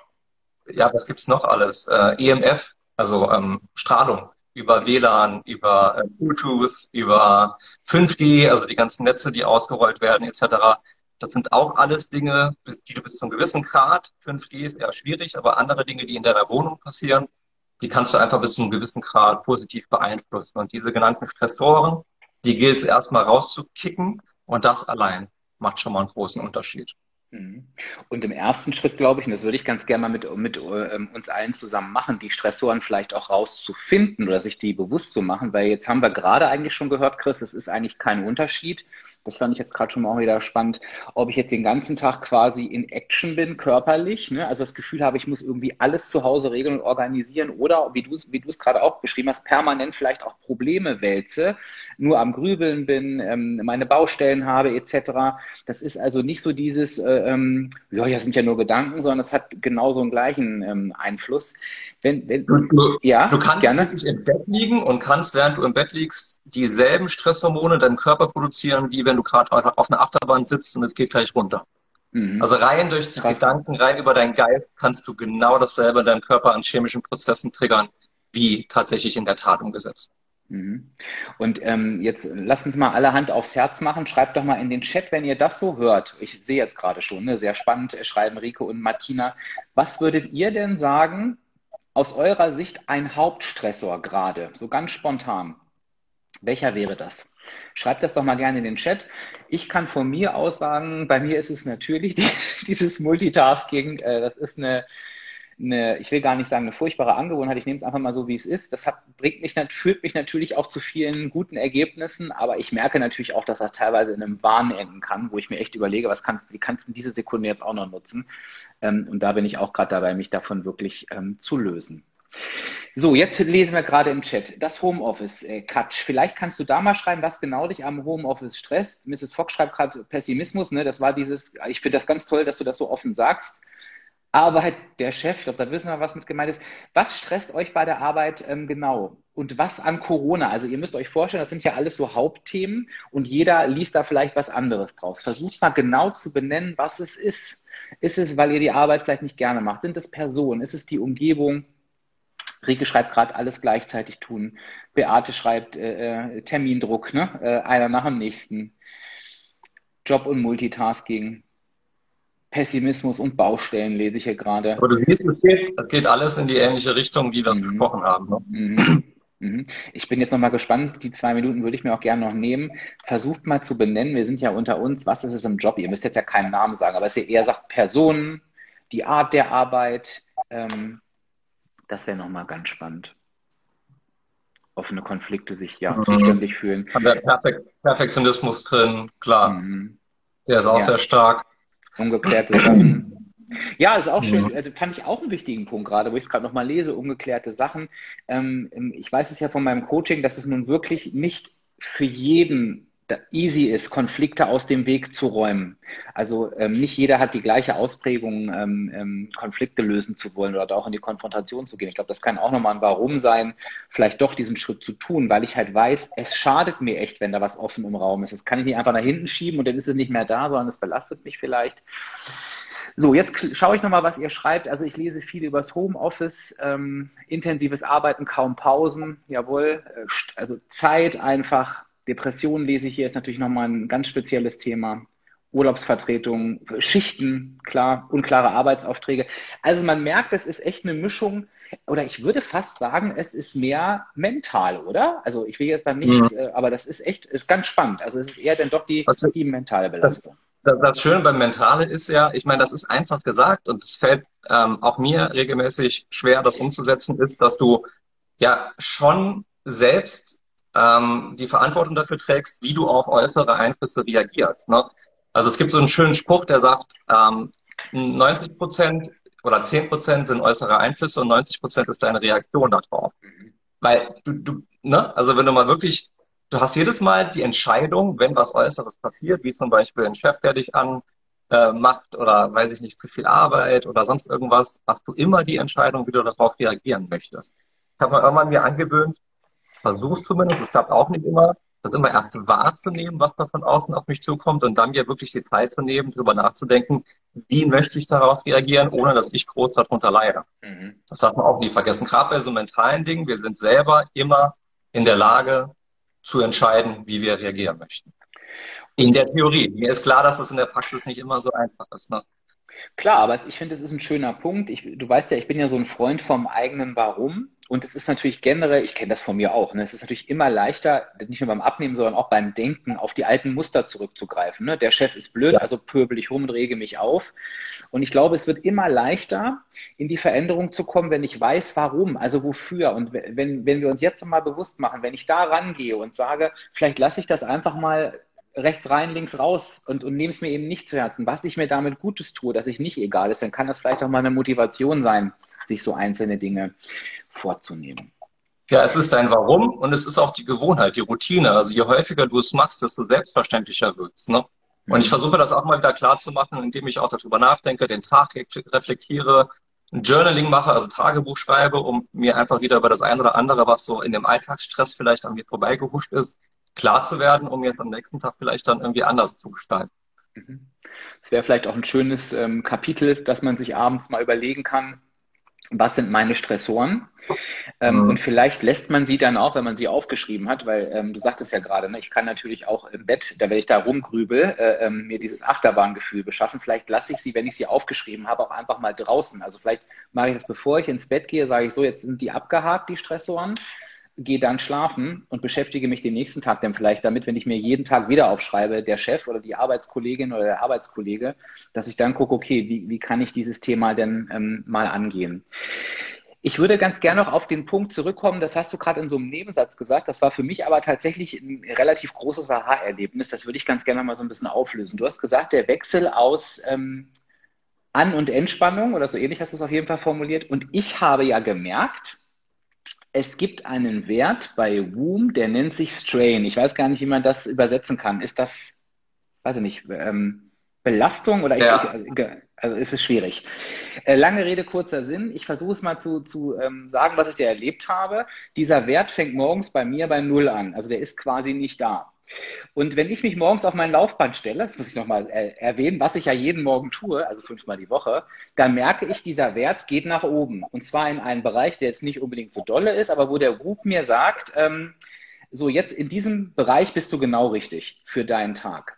ja, was gibt's noch alles? Äh, EMF, also ähm, Strahlung über WLAN, über äh, Bluetooth, über 5G, also die ganzen Netze, die ausgerollt werden, etc. Das sind auch alles Dinge, die du bis zu einem gewissen Grad, 5G ist eher schwierig, aber andere Dinge, die in deiner Wohnung passieren, die kannst du einfach bis zu einem gewissen Grad positiv beeinflussen. Und diese genannten Stressoren, die gilt es erstmal rauszukicken und das allein macht schon mal einen großen Unterschied. Mhm. Und im ersten Schritt, glaube ich, und das würde ich ganz gerne mal mit, mit äh, uns allen zusammen machen, die Stressoren vielleicht auch rauszufinden oder sich die bewusst zu machen, weil jetzt haben wir gerade eigentlich schon gehört, Chris, es ist eigentlich kein Unterschied. Das fand ich jetzt gerade schon mal auch wieder spannend, ob ich jetzt den ganzen Tag quasi in Action bin, körperlich, ne? also das Gefühl habe, ich muss irgendwie alles zu Hause regeln und organisieren oder, wie du es wie gerade auch beschrieben hast, permanent vielleicht auch Probleme wälze, nur am Grübeln bin, ähm, meine Baustellen habe etc. Das ist also nicht so dieses, äh, ähm, ja, ja, sind ja nur Gedanken, sondern es hat genauso einen gleichen ähm, Einfluss. Wenn, wenn, du, du, ja, du kannst gerne. im Bett liegen und kannst, während du im Bett liegst, dieselben Stresshormone in deinem Körper produzieren, wie wenn du gerade auf einer Achterbahn sitzt und es geht gleich runter. Mhm. Also rein durch die Krass. Gedanken, rein über deinen Geist kannst du genau dasselbe in deinem Körper an chemischen Prozessen triggern, wie tatsächlich in der Tat umgesetzt. Mhm. Und ähm, jetzt lasst uns mal alle Hand aufs Herz machen. Schreibt doch mal in den Chat, wenn ihr das so hört. Ich sehe jetzt gerade schon, ne? sehr spannend, äh, schreiben Rico und Martina. Was würdet ihr denn sagen, aus eurer Sicht ein Hauptstressor gerade, so ganz spontan? Welcher wäre das? Schreibt das doch mal gerne in den Chat. Ich kann von mir aus sagen, bei mir ist es natürlich die, dieses Multitasking. Äh, das ist eine, eine, ich will gar nicht sagen, eine furchtbare Angewohnheit. Ich nehme es einfach mal so, wie es ist. Das hat, bringt mich, führt mich natürlich auch zu vielen guten Ergebnissen, aber ich merke natürlich auch, dass das teilweise in einem Wahn enden kann, wo ich mir echt überlege, was kannst, wie kannst du diese Sekunde jetzt auch noch nutzen? Ähm, und da bin ich auch gerade dabei, mich davon wirklich ähm, zu lösen. So, jetzt lesen wir gerade im Chat das Homeoffice, äh. Vielleicht kannst du da mal schreiben, was genau dich am Homeoffice stresst. Mrs. Fox schreibt gerade Pessimismus, ne? Das war dieses, ich finde das ganz toll, dass du das so offen sagst. Arbeit der Chef, ich glaube, da wissen wir, was mit gemeint ist. Was stresst euch bei der Arbeit ähm, genau? Und was an Corona? Also ihr müsst euch vorstellen, das sind ja alles so Hauptthemen und jeder liest da vielleicht was anderes draus. Versucht mal genau zu benennen, was es ist. Ist es, weil ihr die Arbeit vielleicht nicht gerne macht? Sind es Personen? Ist es die Umgebung? Rike schreibt gerade alles gleichzeitig tun. Beate schreibt äh, äh, Termindruck, ne? Äh, einer nach dem nächsten. Job und Multitasking. Pessimismus und Baustellen lese ich hier gerade. Aber du siehst, es geht, es geht alles in die ähnliche Richtung, wie wir es mhm. gesprochen haben. Ne? Mhm. Mhm. Ich bin jetzt nochmal gespannt, die zwei Minuten würde ich mir auch gerne noch nehmen. Versucht mal zu benennen, wir sind ja unter uns, was ist es im Job? Ihr müsst jetzt ja keinen Namen sagen, aber es ihr eher sagt Personen, die Art der Arbeit, ähm, das wäre nochmal ganz spannend. Offene Konflikte sich ja mhm. zuständig fühlen. Der Perfek Perfektionismus drin, klar. Mhm. Der ist auch ja. sehr stark. Ungeklärte Sachen. Ja, ist auch schön. Also fand ich auch einen wichtigen Punkt gerade, wo ich es gerade nochmal lese, ungeklärte Sachen. Ähm, ich weiß es ja von meinem Coaching, dass es nun wirklich nicht für jeden easy ist, Konflikte aus dem Weg zu räumen. Also ähm, nicht jeder hat die gleiche Ausprägung, ähm, ähm, Konflikte lösen zu wollen oder auch in die Konfrontation zu gehen. Ich glaube, das kann auch nochmal ein Warum sein, vielleicht doch diesen Schritt zu tun, weil ich halt weiß, es schadet mir echt, wenn da was offen im Raum ist. Das kann ich nicht einfach nach hinten schieben und dann ist es nicht mehr da, sondern es belastet mich vielleicht. So, jetzt schaue ich nochmal, was ihr schreibt. Also ich lese viel übers Homeoffice, ähm, intensives Arbeiten, kaum Pausen, jawohl, äh, also Zeit einfach Depressionen lese ich hier, ist natürlich nochmal ein ganz spezielles Thema. Urlaubsvertretung, Schichten, klar, unklare Arbeitsaufträge. Also man merkt, es ist echt eine Mischung, oder ich würde fast sagen, es ist mehr mental, oder? Also ich will jetzt da nichts, mhm. Äh, aber das ist echt ist ganz spannend. Also es ist eher dann doch die, also, die mentale Belastung. Das, das, das Schöne beim Mentale ist ja, ich meine, das ist einfach gesagt und es fällt ähm, auch mir regelmäßig schwer, das umzusetzen, ist, dass du ja schon selbst ähm, die Verantwortung dafür trägst, wie du auf äußere Einflüsse reagierst. Ne? Also es gibt so einen schönen Spruch, der sagt, ähm, 90 Prozent oder 10 Prozent sind äußere Einflüsse und 90 Prozent ist deine Reaktion darauf. Weil du, du, ne, also wenn du mal wirklich, du hast jedes Mal die Entscheidung, wenn was Äußeres passiert, wie zum Beispiel ein Chef, der dich an äh, macht oder weiß ich nicht, zu viel Arbeit oder sonst irgendwas, hast du immer die Entscheidung, wie du darauf reagieren möchtest. Ich habe mir irgendwann mir angewöhnt, versuche es zumindest, es klappt auch nicht immer, das immer erst wahrzunehmen, was da von außen auf mich zukommt und dann mir wirklich die Zeit zu nehmen, darüber nachzudenken, wie möchte ich darauf reagieren, ohne dass ich groß darunter leide. Mhm. Das darf man auch nie vergessen. Gerade bei so mentalen Dingen, wir sind selber immer in der Lage zu entscheiden, wie wir reagieren möchten. In der Theorie. Mir ist klar, dass es in der Praxis nicht immer so einfach ist. Ne? Klar, aber ich finde, das ist ein schöner Punkt. Ich, du weißt ja, ich bin ja so ein Freund vom eigenen Warum. Und es ist natürlich generell, ich kenne das von mir auch, ne? es ist natürlich immer leichter, nicht nur beim Abnehmen, sondern auch beim Denken, auf die alten Muster zurückzugreifen. Ne? Der Chef ist blöd, ja. also pöbel ich rum und rege mich auf. Und ich glaube, es wird immer leichter, in die Veränderung zu kommen, wenn ich weiß, warum, also wofür. Und wenn, wenn wir uns jetzt mal bewusst machen, wenn ich da rangehe und sage, vielleicht lasse ich das einfach mal rechts rein, links raus und, und nehme es mir eben nicht zu Herzen, was ich mir damit Gutes tue, dass ich nicht egal ist, dann kann das vielleicht auch mal eine Motivation sein, sich so einzelne Dinge vorzunehmen. Ja, es ist dein Warum und es ist auch die Gewohnheit, die Routine. Also je häufiger du es machst, desto selbstverständlicher wird es. Ne? Und ich mhm. versuche das auch mal wieder klar zu machen, indem ich auch darüber nachdenke, den Tag reflektiere, ein Journaling mache, also Tagebuch schreibe, um mir einfach wieder über das eine oder andere, was so in dem Alltagsstress vielleicht an mir vorbeigehuscht ist, klar zu werden, um jetzt am nächsten Tag vielleicht dann irgendwie anders zu gestalten. Mhm. Es wäre vielleicht auch ein schönes ähm, Kapitel, dass man sich abends mal überlegen kann, was sind meine Stressoren? Ähm, mhm. Und vielleicht lässt man sie dann auch, wenn man sie aufgeschrieben hat, weil ähm, du sagtest ja gerade, ne, ich kann natürlich auch im Bett, da wenn ich da rumgrübel, äh, ähm, mir dieses Achterbahngefühl beschaffen. Vielleicht lasse ich sie, wenn ich sie aufgeschrieben habe, auch einfach mal draußen. Also vielleicht mache ich das, bevor ich ins Bett gehe, sage ich so, jetzt sind die abgehakt, die Stressoren gehe dann schlafen und beschäftige mich den nächsten Tag dann vielleicht damit, wenn ich mir jeden Tag wieder aufschreibe, der Chef oder die Arbeitskollegin oder der Arbeitskollege, dass ich dann gucke, okay, wie, wie kann ich dieses Thema denn ähm, mal angehen? Ich würde ganz gerne noch auf den Punkt zurückkommen, das hast du gerade in so einem Nebensatz gesagt, das war für mich aber tatsächlich ein relativ großes Aha-Erlebnis, das würde ich ganz gerne mal so ein bisschen auflösen. Du hast gesagt, der Wechsel aus ähm, An- und Entspannung oder so ähnlich hast du es auf jeden Fall formuliert und ich habe ja gemerkt, es gibt einen Wert bei Womb, der nennt sich Strain. Ich weiß gar nicht, wie man das übersetzen kann. Ist das, weiß ich nicht, ähm, Belastung oder ja. ich, äh, also ist es schwierig. Äh, lange Rede, kurzer Sinn. Ich versuche es mal zu, zu ähm, sagen, was ich da erlebt habe. Dieser Wert fängt morgens bei mir bei Null an. Also der ist quasi nicht da. Und wenn ich mich morgens auf mein Laufband stelle, das muss ich nochmal äh, erwähnen, was ich ja jeden Morgen tue, also fünfmal die Woche, dann merke ich, dieser Wert geht nach oben. Und zwar in einen Bereich, der jetzt nicht unbedingt so dolle ist, aber wo der Group mir sagt, ähm, so jetzt in diesem Bereich bist du genau richtig für deinen Tag.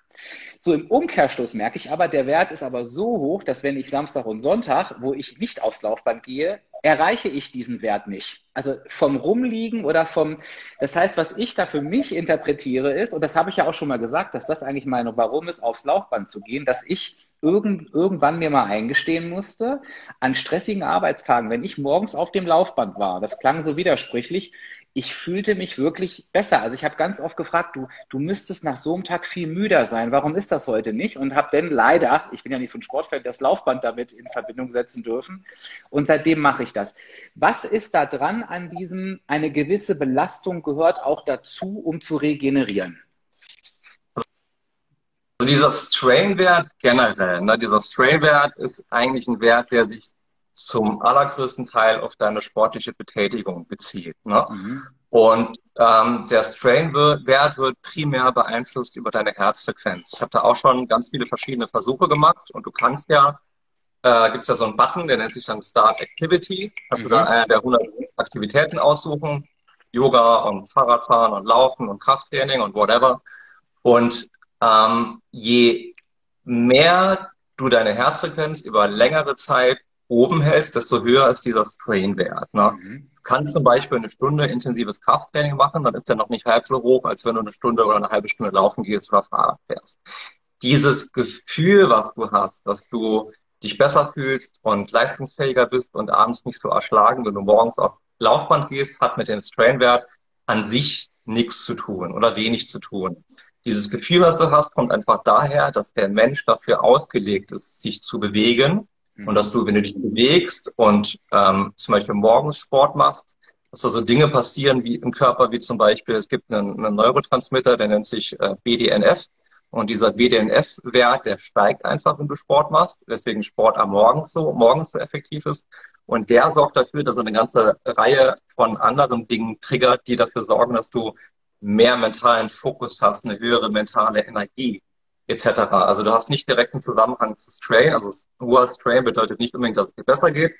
So im Umkehrschluss merke ich aber, der Wert ist aber so hoch, dass wenn ich Samstag und Sonntag, wo ich nicht aufs Laufband gehe, erreiche ich diesen Wert nicht. Also vom Rumliegen oder vom, das heißt, was ich da für mich interpretiere ist, und das habe ich ja auch schon mal gesagt, dass das eigentlich meine Warum ist, aufs Laufband zu gehen, dass ich irgend, irgendwann mir mal eingestehen musste, an stressigen Arbeitstagen, wenn ich morgens auf dem Laufband war, das klang so widersprüchlich, ich fühlte mich wirklich besser. Also ich habe ganz oft gefragt, du, du müsstest nach so einem Tag viel müder sein. Warum ist das heute nicht? Und habe dann leider, ich bin ja nicht so ein Sportfan, das Laufband damit in Verbindung setzen dürfen. Und seitdem mache ich das. Was ist da dran an diesem, eine gewisse Belastung gehört auch dazu, um zu regenerieren? dieser Strain-Wert generell, ne, dieser Strain-Wert ist eigentlich ein Wert, der sich zum allergrößten Teil auf deine sportliche Betätigung bezieht. Ne? Mhm. Und ähm, der Strain-Wert wird primär beeinflusst über deine Herzfrequenz. Ich habe da auch schon ganz viele verschiedene Versuche gemacht und du kannst ja, äh, gibt es ja so einen Button, der nennt sich dann Start Activity. Kannst mhm. du dann eine der 100 Aktivitäten aussuchen. Yoga und Fahrradfahren und Laufen und Krafttraining und whatever. Und ähm, je mehr du deine Herzfrequenz über längere Zeit oben hältst, desto höher ist dieser Strain-Wert. Ne? Mhm. Du kannst zum Beispiel eine Stunde intensives Krafttraining machen, dann ist der noch nicht halb so hoch, als wenn du eine Stunde oder eine halbe Stunde laufen gehst oder Fahrrad fährst. Dieses Gefühl, was du hast, dass du dich besser fühlst und leistungsfähiger bist und abends nicht so erschlagen, wenn du morgens auf Laufband gehst, hat mit dem Strain-Wert an sich nichts zu tun oder wenig zu tun. Dieses Gefühl, was du hast, kommt einfach daher, dass der Mensch dafür ausgelegt ist, sich zu bewegen und dass du, wenn du dich bewegst und ähm, zum Beispiel morgens Sport machst, dass da so Dinge passieren wie im Körper, wie zum Beispiel, es gibt einen, einen Neurotransmitter, der nennt sich äh, BDNF. Und dieser BDNF-Wert, der steigt einfach, wenn du Sport machst, weswegen Sport am Morgen so, morgens so effektiv ist. Und der sorgt dafür, dass er eine ganze Reihe von anderen Dingen triggert, die dafür sorgen, dass du mehr mentalen Fokus hast, eine höhere mentale Energie etc. Also du hast nicht direkten Zusammenhang zu Strain. Also hoher Strain bedeutet nicht unbedingt, dass es dir besser geht,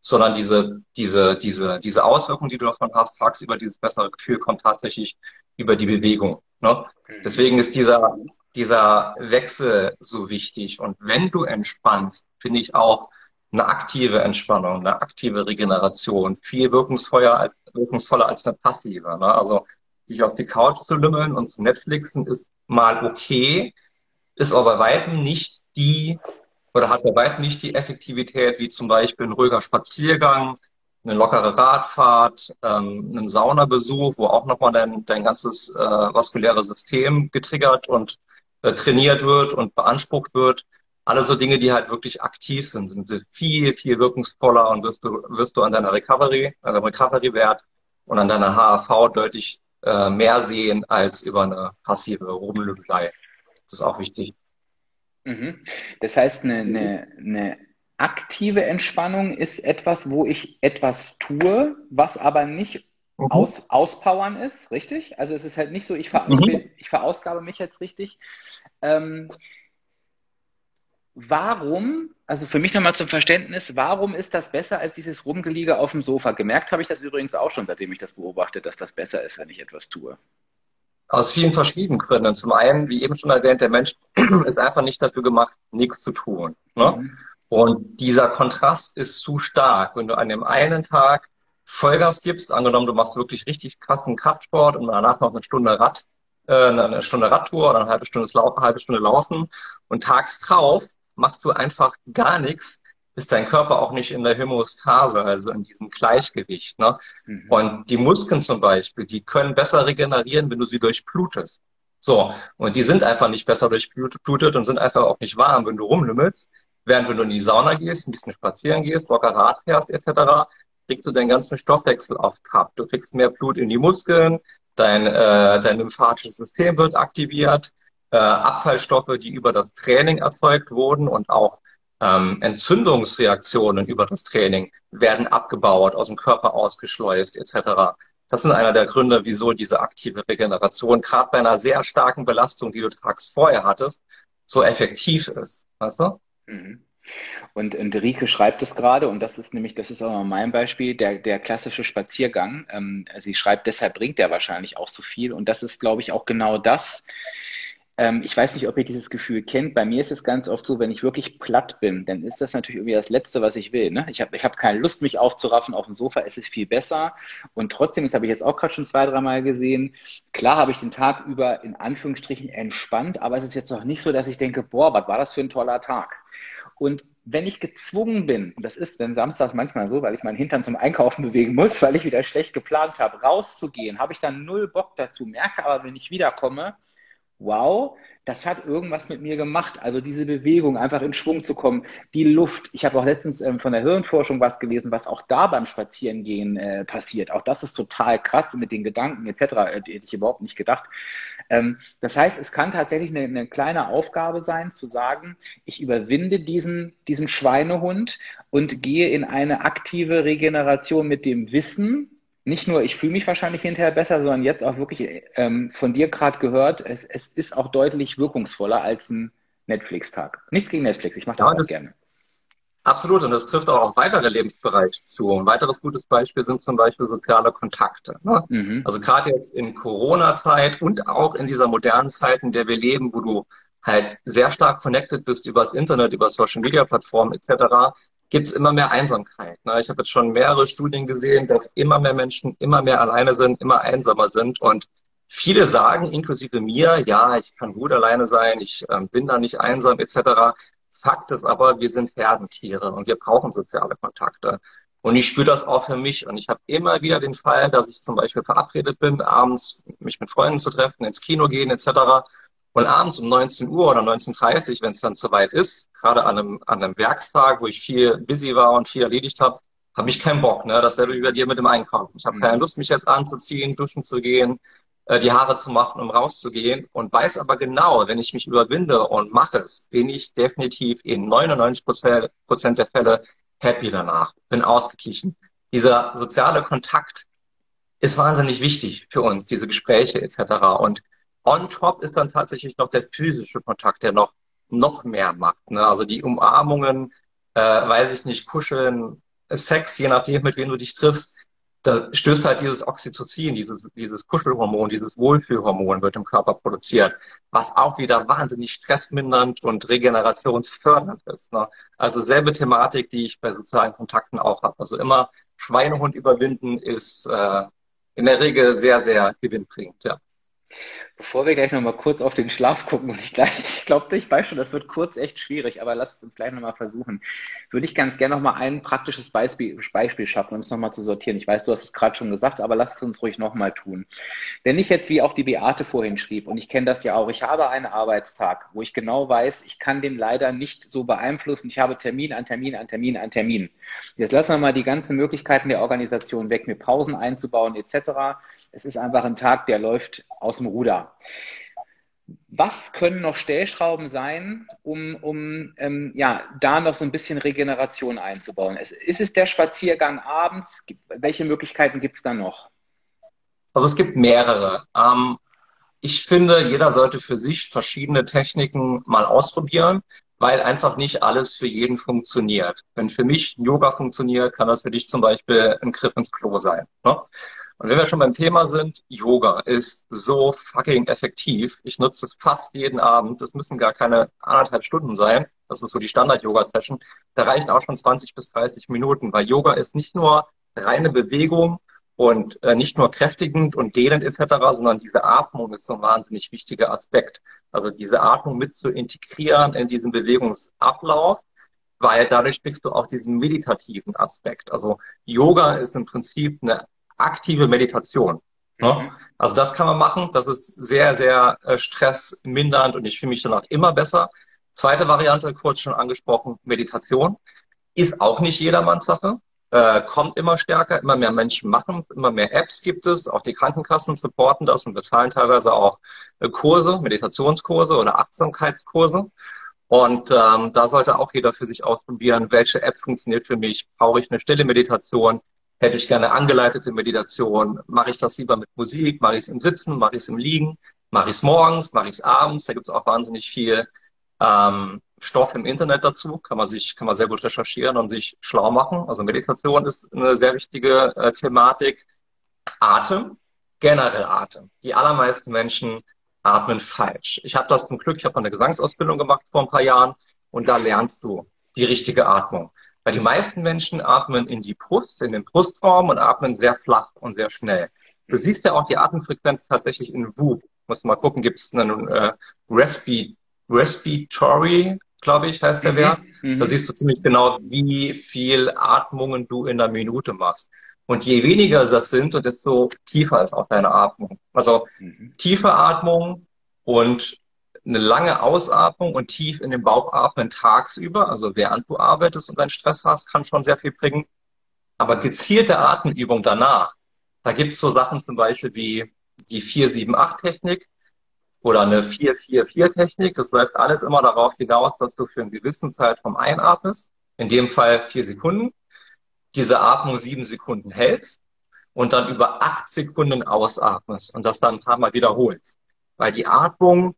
sondern diese, diese, diese, diese Auswirkung, die du davon hast, tagsüber dieses bessere Gefühl kommt tatsächlich über die Bewegung. Ne? Mhm. Deswegen ist dieser, dieser Wechsel so wichtig. Und wenn du entspannst, finde ich auch eine aktive Entspannung, eine aktive Regeneration viel wirkungsvoller, wirkungsvoller als eine passive. Ne? Also dich auf die Couch zu lümmeln und zu Netflixen ist mal okay, ist aber bei weitem nicht die oder hat bei weitem nicht die Effektivität wie zum Beispiel ein ruhiger Spaziergang, eine lockere Radfahrt, ähm, ein Saunabesuch, wo auch nochmal dein, dein ganzes äh, vaskuläre System getriggert und äh, trainiert wird und beansprucht wird. Alle so Dinge, die halt wirklich aktiv sind, sind sie viel, viel wirkungsvoller und wirst du, wirst du an deiner Recovery, an deinem Recovery-Wert und an deiner HAV deutlich äh, mehr sehen als über eine passive Rumlügelei. Das ist auch wichtig. Mhm. Das heißt, eine, eine, eine aktive Entspannung ist etwas, wo ich etwas tue, was aber nicht mhm. aus, auspowern ist, richtig? Also es ist halt nicht so, ich, ver mhm. ich verausgabe mich jetzt richtig. Ähm, warum, also für mich nochmal zum Verständnis, warum ist das besser als dieses Rumgeliege auf dem Sofa? Gemerkt habe ich das übrigens auch schon, seitdem ich das beobachte, dass das besser ist, wenn ich etwas tue. Aus vielen verschiedenen Gründen. Zum einen, wie eben schon erwähnt, der Mensch ist einfach nicht dafür gemacht, nichts zu tun. Ne? Mhm. Und dieser Kontrast ist zu stark. Wenn du an dem einen Tag Vollgas gibst, angenommen, du machst wirklich richtig krassen Kraftsport und danach noch eine Stunde Rad, äh, eine Stunde Radtour oder eine halbe Stunde, eine halbe Stunde Laufen und tags drauf machst du einfach gar nichts, ist dein Körper auch nicht in der Homöostase, also in diesem Gleichgewicht. Ne? Mhm. Und die Muskeln zum Beispiel, die können besser regenerieren, wenn du sie durchblutest. So, und die sind einfach nicht besser durchblutet und sind einfach auch nicht warm, wenn du rumlümmelst. Während wenn du in die Sauna gehst, ein bisschen spazieren gehst, locker Rad fährst etc., kriegst du deinen ganzen Stoffwechsel auf Trab. Du kriegst mehr Blut in die Muskeln, dein, äh, dein lymphatisches System wird aktiviert, äh, Abfallstoffe, die über das Training erzeugt wurden und auch ähm, Entzündungsreaktionen über das Training werden abgebaut, aus dem Körper ausgeschleust etc. Das sind einer der Gründe, wieso diese aktive Regeneration gerade bei einer sehr starken Belastung, die du tags vorher hattest, so effektiv ist. Weißt du? Mhm. Und, und Rike schreibt es gerade, und das ist nämlich, das ist auch mein Beispiel, der, der klassische Spaziergang. Ähm, sie schreibt, deshalb bringt er wahrscheinlich auch so viel. Und das ist, glaube ich, auch genau das, ähm, ich weiß nicht, ob ihr dieses Gefühl kennt. Bei mir ist es ganz oft so, wenn ich wirklich platt bin, dann ist das natürlich irgendwie das Letzte, was ich will. Ne? Ich habe ich hab keine Lust, mich aufzuraffen auf dem Sofa. Es ist viel besser. Und trotzdem, das habe ich jetzt auch gerade schon zwei, dreimal gesehen, klar habe ich den Tag über in Anführungsstrichen entspannt, aber es ist jetzt noch nicht so, dass ich denke, boah, was war das für ein toller Tag. Und wenn ich gezwungen bin, und das ist dann samstags manchmal so, weil ich meinen Hintern zum Einkaufen bewegen muss, weil ich wieder schlecht geplant habe, rauszugehen, habe ich dann null Bock dazu, merke aber, wenn ich wiederkomme, wow, das hat irgendwas mit mir gemacht. Also diese Bewegung, einfach in Schwung zu kommen, die Luft. Ich habe auch letztens ähm, von der Hirnforschung was gelesen, was auch da beim Spazierengehen äh, passiert. Auch das ist total krass mit den Gedanken etc. Äh, hätte ich überhaupt nicht gedacht. Ähm, das heißt, es kann tatsächlich eine, eine, kleine Aufgabe sein, zu sagen, ich überwinde diesen, diesen Schweinehund und gehe in eine aktive Regeneration mit dem Wissen, nicht nur, ich fühle mich wahrscheinlich hinterher besser, sondern jetzt auch wirklich ähm, von dir gerade gehört, es, es ist auch deutlich wirkungsvoller als ein Netflix-Tag. Nichts gegen Netflix, ich mache das, ja, das gerne. Absolut, und das trifft auch auf weitere Lebensbereiche zu. Ein weiteres gutes Beispiel sind zum Beispiel soziale Kontakte. Ne? Mhm. Also gerade jetzt in Corona-Zeit und auch in dieser modernen Zeit, in der wir leben, wo du halt sehr stark connected bist über das Internet, über Social-Media-Plattformen etc., gibt es immer mehr Einsamkeit. Ne? Ich habe jetzt schon mehrere Studien gesehen, dass immer mehr Menschen immer mehr alleine sind, immer einsamer sind. Und viele sagen, inklusive mir, ja, ich kann gut alleine sein, ich äh, bin da nicht einsam etc. Fakt ist aber, wir sind Herdentiere und wir brauchen soziale Kontakte. Und ich spüre das auch für mich. Und ich habe immer wieder den Fall, dass ich zum Beispiel verabredet bin, abends mich mit Freunden zu treffen, ins Kino gehen etc. Und abends um 19 Uhr oder 19.30 Uhr, wenn es dann soweit ist, gerade an einem, an einem Werkstag, wo ich viel busy war und viel erledigt habe, habe ich keinen Bock. Ne? Dasselbe wie bei dir mit dem Einkaufen. Ich habe keine Lust, mich jetzt anzuziehen, duschen zu gehen, äh, die Haare zu machen, um rauszugehen und weiß aber genau, wenn ich mich überwinde und mache es, bin ich definitiv in 99 Prozent der Fälle happy danach, bin ausgeglichen. Dieser soziale Kontakt ist wahnsinnig wichtig für uns, diese Gespräche etc. Und On top ist dann tatsächlich noch der physische Kontakt, der noch, noch mehr macht. Ne? Also die Umarmungen, äh, weiß ich nicht, Kuscheln, Sex, je nachdem, mit wem du dich triffst, da stößt halt dieses Oxytocin, dieses, dieses Kuschelhormon, dieses Wohlfühlhormon wird im Körper produziert, was auch wieder wahnsinnig stressmindernd und regenerationsfördernd ist. Ne? Also selbe Thematik, die ich bei sozialen Kontakten auch habe. Also immer Schweinehund überwinden ist äh, in der Regel sehr, sehr gewinnbringend, ja. Bevor wir gleich nochmal kurz auf den Schlaf gucken, und ich, ich glaube, ich weiß schon, das wird kurz echt schwierig, aber lass es uns gleich nochmal versuchen, würde ich ganz gerne nochmal ein praktisches Beispiel, Beispiel schaffen, um es nochmal zu sortieren. Ich weiß, du hast es gerade schon gesagt, aber lass es uns ruhig nochmal tun. Wenn ich jetzt, wie auch die Beate vorhin schrieb, und ich kenne das ja auch, ich habe einen Arbeitstag, wo ich genau weiß, ich kann den leider nicht so beeinflussen, ich habe Termin an Termin an Termin an Termin. Jetzt lassen wir mal die ganzen Möglichkeiten der Organisation weg, mir Pausen einzubauen etc. Es ist einfach ein Tag, der läuft aus dem Ruder. Was können noch Stellschrauben sein, um, um ähm, ja, da noch so ein bisschen Regeneration einzubauen? Es, ist es der Spaziergang abends? Welche Möglichkeiten gibt es da noch? Also es gibt mehrere. Ähm, ich finde, jeder sollte für sich verschiedene Techniken mal ausprobieren, weil einfach nicht alles für jeden funktioniert. Wenn für mich Yoga funktioniert, kann das für dich zum Beispiel ein Griff ins Klo sein. Ne? Und wenn wir schon beim Thema sind, Yoga ist so fucking effektiv. Ich nutze es fast jeden Abend. Das müssen gar keine anderthalb Stunden sein. Das ist so die Standard-Yoga-Session. Da reichen auch schon 20 bis 30 Minuten, weil Yoga ist nicht nur reine Bewegung und äh, nicht nur kräftigend und dehnend etc., sondern diese Atmung ist so ein wahnsinnig wichtiger Aspekt. Also diese Atmung mit zu integrieren in diesen Bewegungsablauf weil dadurch kriegst du auch diesen meditativen Aspekt. Also Yoga ist im Prinzip eine aktive Meditation. Ne? Mhm. Also das kann man machen. Das ist sehr, sehr äh, stressmindernd und ich fühle mich danach immer besser. Zweite Variante, kurz schon angesprochen, Meditation. Ist auch nicht jedermanns Sache. Äh, kommt immer stärker, immer mehr Menschen machen, immer mehr Apps gibt es, auch die Krankenkassen supporten das und bezahlen teilweise auch äh, Kurse, Meditationskurse oder Achtsamkeitskurse. Und ähm, da sollte auch jeder für sich ausprobieren, welche App funktioniert für mich. Brauche ich eine stille Meditation? Hätte ich gerne angeleitete Meditation. Mache ich das lieber mit Musik? Mache ich es im Sitzen? Mache ich es im Liegen? Mache ich es morgens? Mache ich es abends? Da gibt es auch wahnsinnig viel ähm, Stoff im Internet dazu. Kann man sich, kann man sehr gut recherchieren und sich schlau machen. Also Meditation ist eine sehr wichtige äh, Thematik. Atem, generell Atem. Die allermeisten Menschen atmen falsch. Ich habe das zum Glück, ich habe eine Gesangsausbildung gemacht vor ein paar Jahren und da lernst du die richtige Atmung. Weil die meisten Menschen atmen in die Brust, in den Brustraum und atmen sehr flach und sehr schnell. Du siehst ja auch die Atemfrequenz tatsächlich in WUP. Muss mal gucken, gibt es einen äh, Respi Respiratory, glaube ich, heißt der mhm. Wert. Mhm. Da siehst du ziemlich genau, wie viel Atmungen du in der Minute machst. Und je weniger das sind, desto tiefer ist auch deine Atmung. Also mhm. tiefe Atmung, und eine lange Ausatmung und tief in den Bauch atmen tagsüber, also während du arbeitest und deinen Stress hast, kann schon sehr viel bringen. Aber gezielte Atemübung danach, da gibt es so Sachen zum Beispiel wie die 4-7-8-Technik oder eine 4-4-4-Technik. Das läuft alles immer darauf hinaus, dass du für einen gewissen Zeitraum einatmest, in dem Fall vier Sekunden, diese Atmung sieben Sekunden hältst und dann über acht Sekunden ausatmest und das dann ein paar Mal wiederholst. Weil die Atmung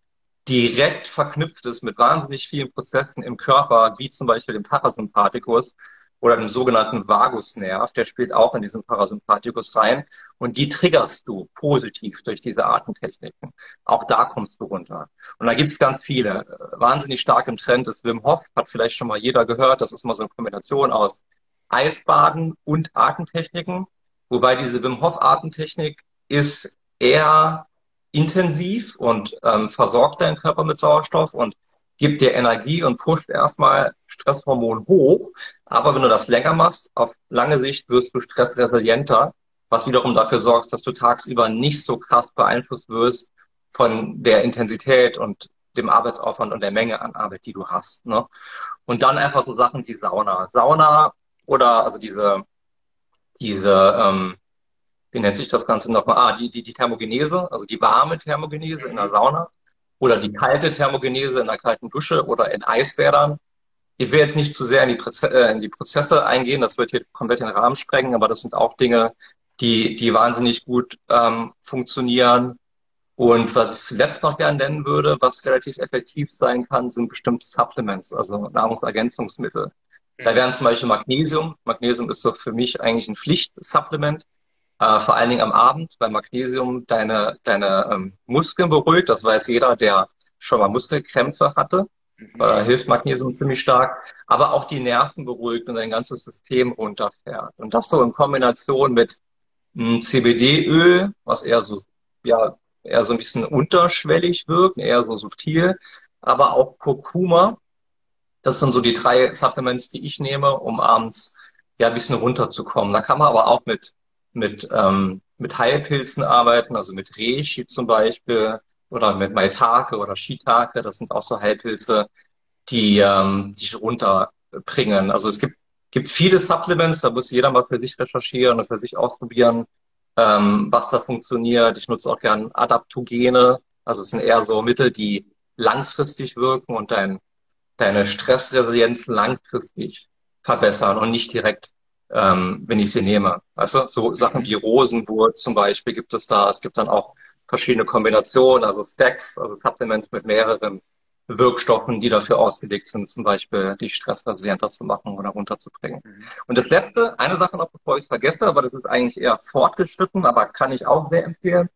direkt verknüpft ist mit wahnsinnig vielen Prozessen im Körper, wie zum Beispiel dem Parasympathikus oder dem sogenannten Vagusnerv, der spielt auch in diesen Parasympathikus rein. Und die triggerst du positiv durch diese Atemtechniken. Auch da kommst du runter. Und da gibt es ganz viele. Wahnsinnig stark im Trend ist Wim Hof, hat vielleicht schon mal jeder gehört. Das ist mal so eine Kombination aus Eisbaden und Atemtechniken. Wobei diese Wim Hof Atemtechnik ist eher intensiv und ähm, versorgt deinen Körper mit Sauerstoff und gibt dir Energie und pusht erstmal Stresshormon hoch. Aber wenn du das länger machst, auf lange Sicht wirst du stressresilienter, was wiederum dafür sorgt, dass du tagsüber nicht so krass beeinflusst wirst von der Intensität und dem Arbeitsaufwand und der Menge an Arbeit, die du hast. Ne? Und dann einfach so Sachen wie Sauna. Sauna oder also diese, diese ähm, wie nennt sich das Ganze nochmal? Ah, die, die, die Thermogenese, also die warme Thermogenese in der Sauna oder die kalte Thermogenese in der kalten Dusche oder in Eisbädern. Ich will jetzt nicht zu sehr in die, Proze äh, in die Prozesse eingehen, das wird hier komplett den Rahmen sprengen, aber das sind auch Dinge, die, die wahnsinnig gut ähm, funktionieren. Und was ich zuletzt noch gerne nennen würde, was relativ effektiv sein kann, sind bestimmte Supplements, also Nahrungsergänzungsmittel. Da wären zum Beispiel Magnesium. Magnesium ist so für mich eigentlich ein Pflichtsupplement. Äh, vor allen Dingen am Abend, weil Magnesium deine, deine ähm, Muskeln beruhigt. Das weiß jeder, der schon mal Muskelkrämpfe hatte. Mhm. Äh, hilft Magnesium ziemlich stark. Aber auch die Nerven beruhigt und dein ganzes System runterfährt. Und das so in Kombination mit hm, CBD-Öl, was eher so, ja, eher so ein bisschen unterschwellig wirkt, eher so subtil. Aber auch Kurkuma. Das sind so die drei Supplements, die ich nehme, um abends ja ein bisschen runterzukommen. Da kann man aber auch mit mit, ähm, mit Heilpilzen arbeiten, also mit Reishi zum Beispiel oder mit Maitake oder Shiitake. Das sind auch so Heilpilze, die ähm, dich runterbringen. Also es gibt, gibt viele Supplements, da muss jeder mal für sich recherchieren und für sich ausprobieren, ähm, was da funktioniert. Ich nutze auch gern Adaptogene. Also es sind eher so Mittel, die langfristig wirken und dein, deine Stressresilienz langfristig verbessern und nicht direkt ähm, wenn ich sie nehme. Weißt du, so Sachen wie Rosenwurz zum Beispiel gibt es da. Es gibt dann auch verschiedene Kombinationen, also Stacks, also Supplements mit mehreren Wirkstoffen, die dafür ausgelegt sind, zum Beispiel die stressresilienter zu machen oder runterzubringen. Mhm. Und das letzte, eine Sache noch, bevor ich es vergesse, aber das ist eigentlich eher fortgeschritten, aber kann ich auch sehr empfehlen,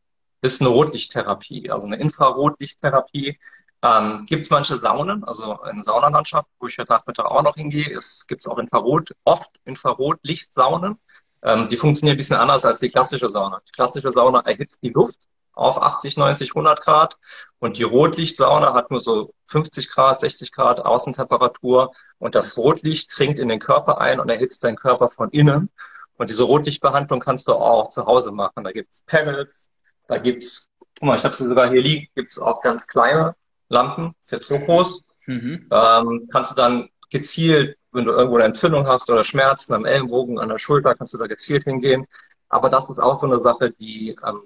ist eine Rotlichttherapie, also eine Infrarotlichttherapie. Ähm, gibt es manche Saunen, also in Saunalandschaft, wo ich heute Nachmittag auch noch hingehe, gibt es auch Infrarot, oft Infrarotlichtsaunen. Ähm, die funktionieren ein bisschen anders als die klassische Sauna. Die klassische Sauna erhitzt die Luft auf 80, 90, 100 Grad und die Rotlichtsauna hat nur so 50 Grad, 60 Grad Außentemperatur und das Rotlicht dringt in den Körper ein und erhitzt deinen Körper von innen. Und diese Rotlichtbehandlung kannst du auch zu Hause machen. Da gibt's Panels, da gibt's, guck mal, ich habe sie sogar hier liegen, gibt's auch ganz kleine Lampen, ist jetzt so groß. Mhm. Ähm, kannst du dann gezielt, wenn du irgendwo eine Entzündung hast oder Schmerzen am Ellenbogen, an der Schulter, kannst du da gezielt hingehen. Aber das ist auch so eine Sache, die, ähm,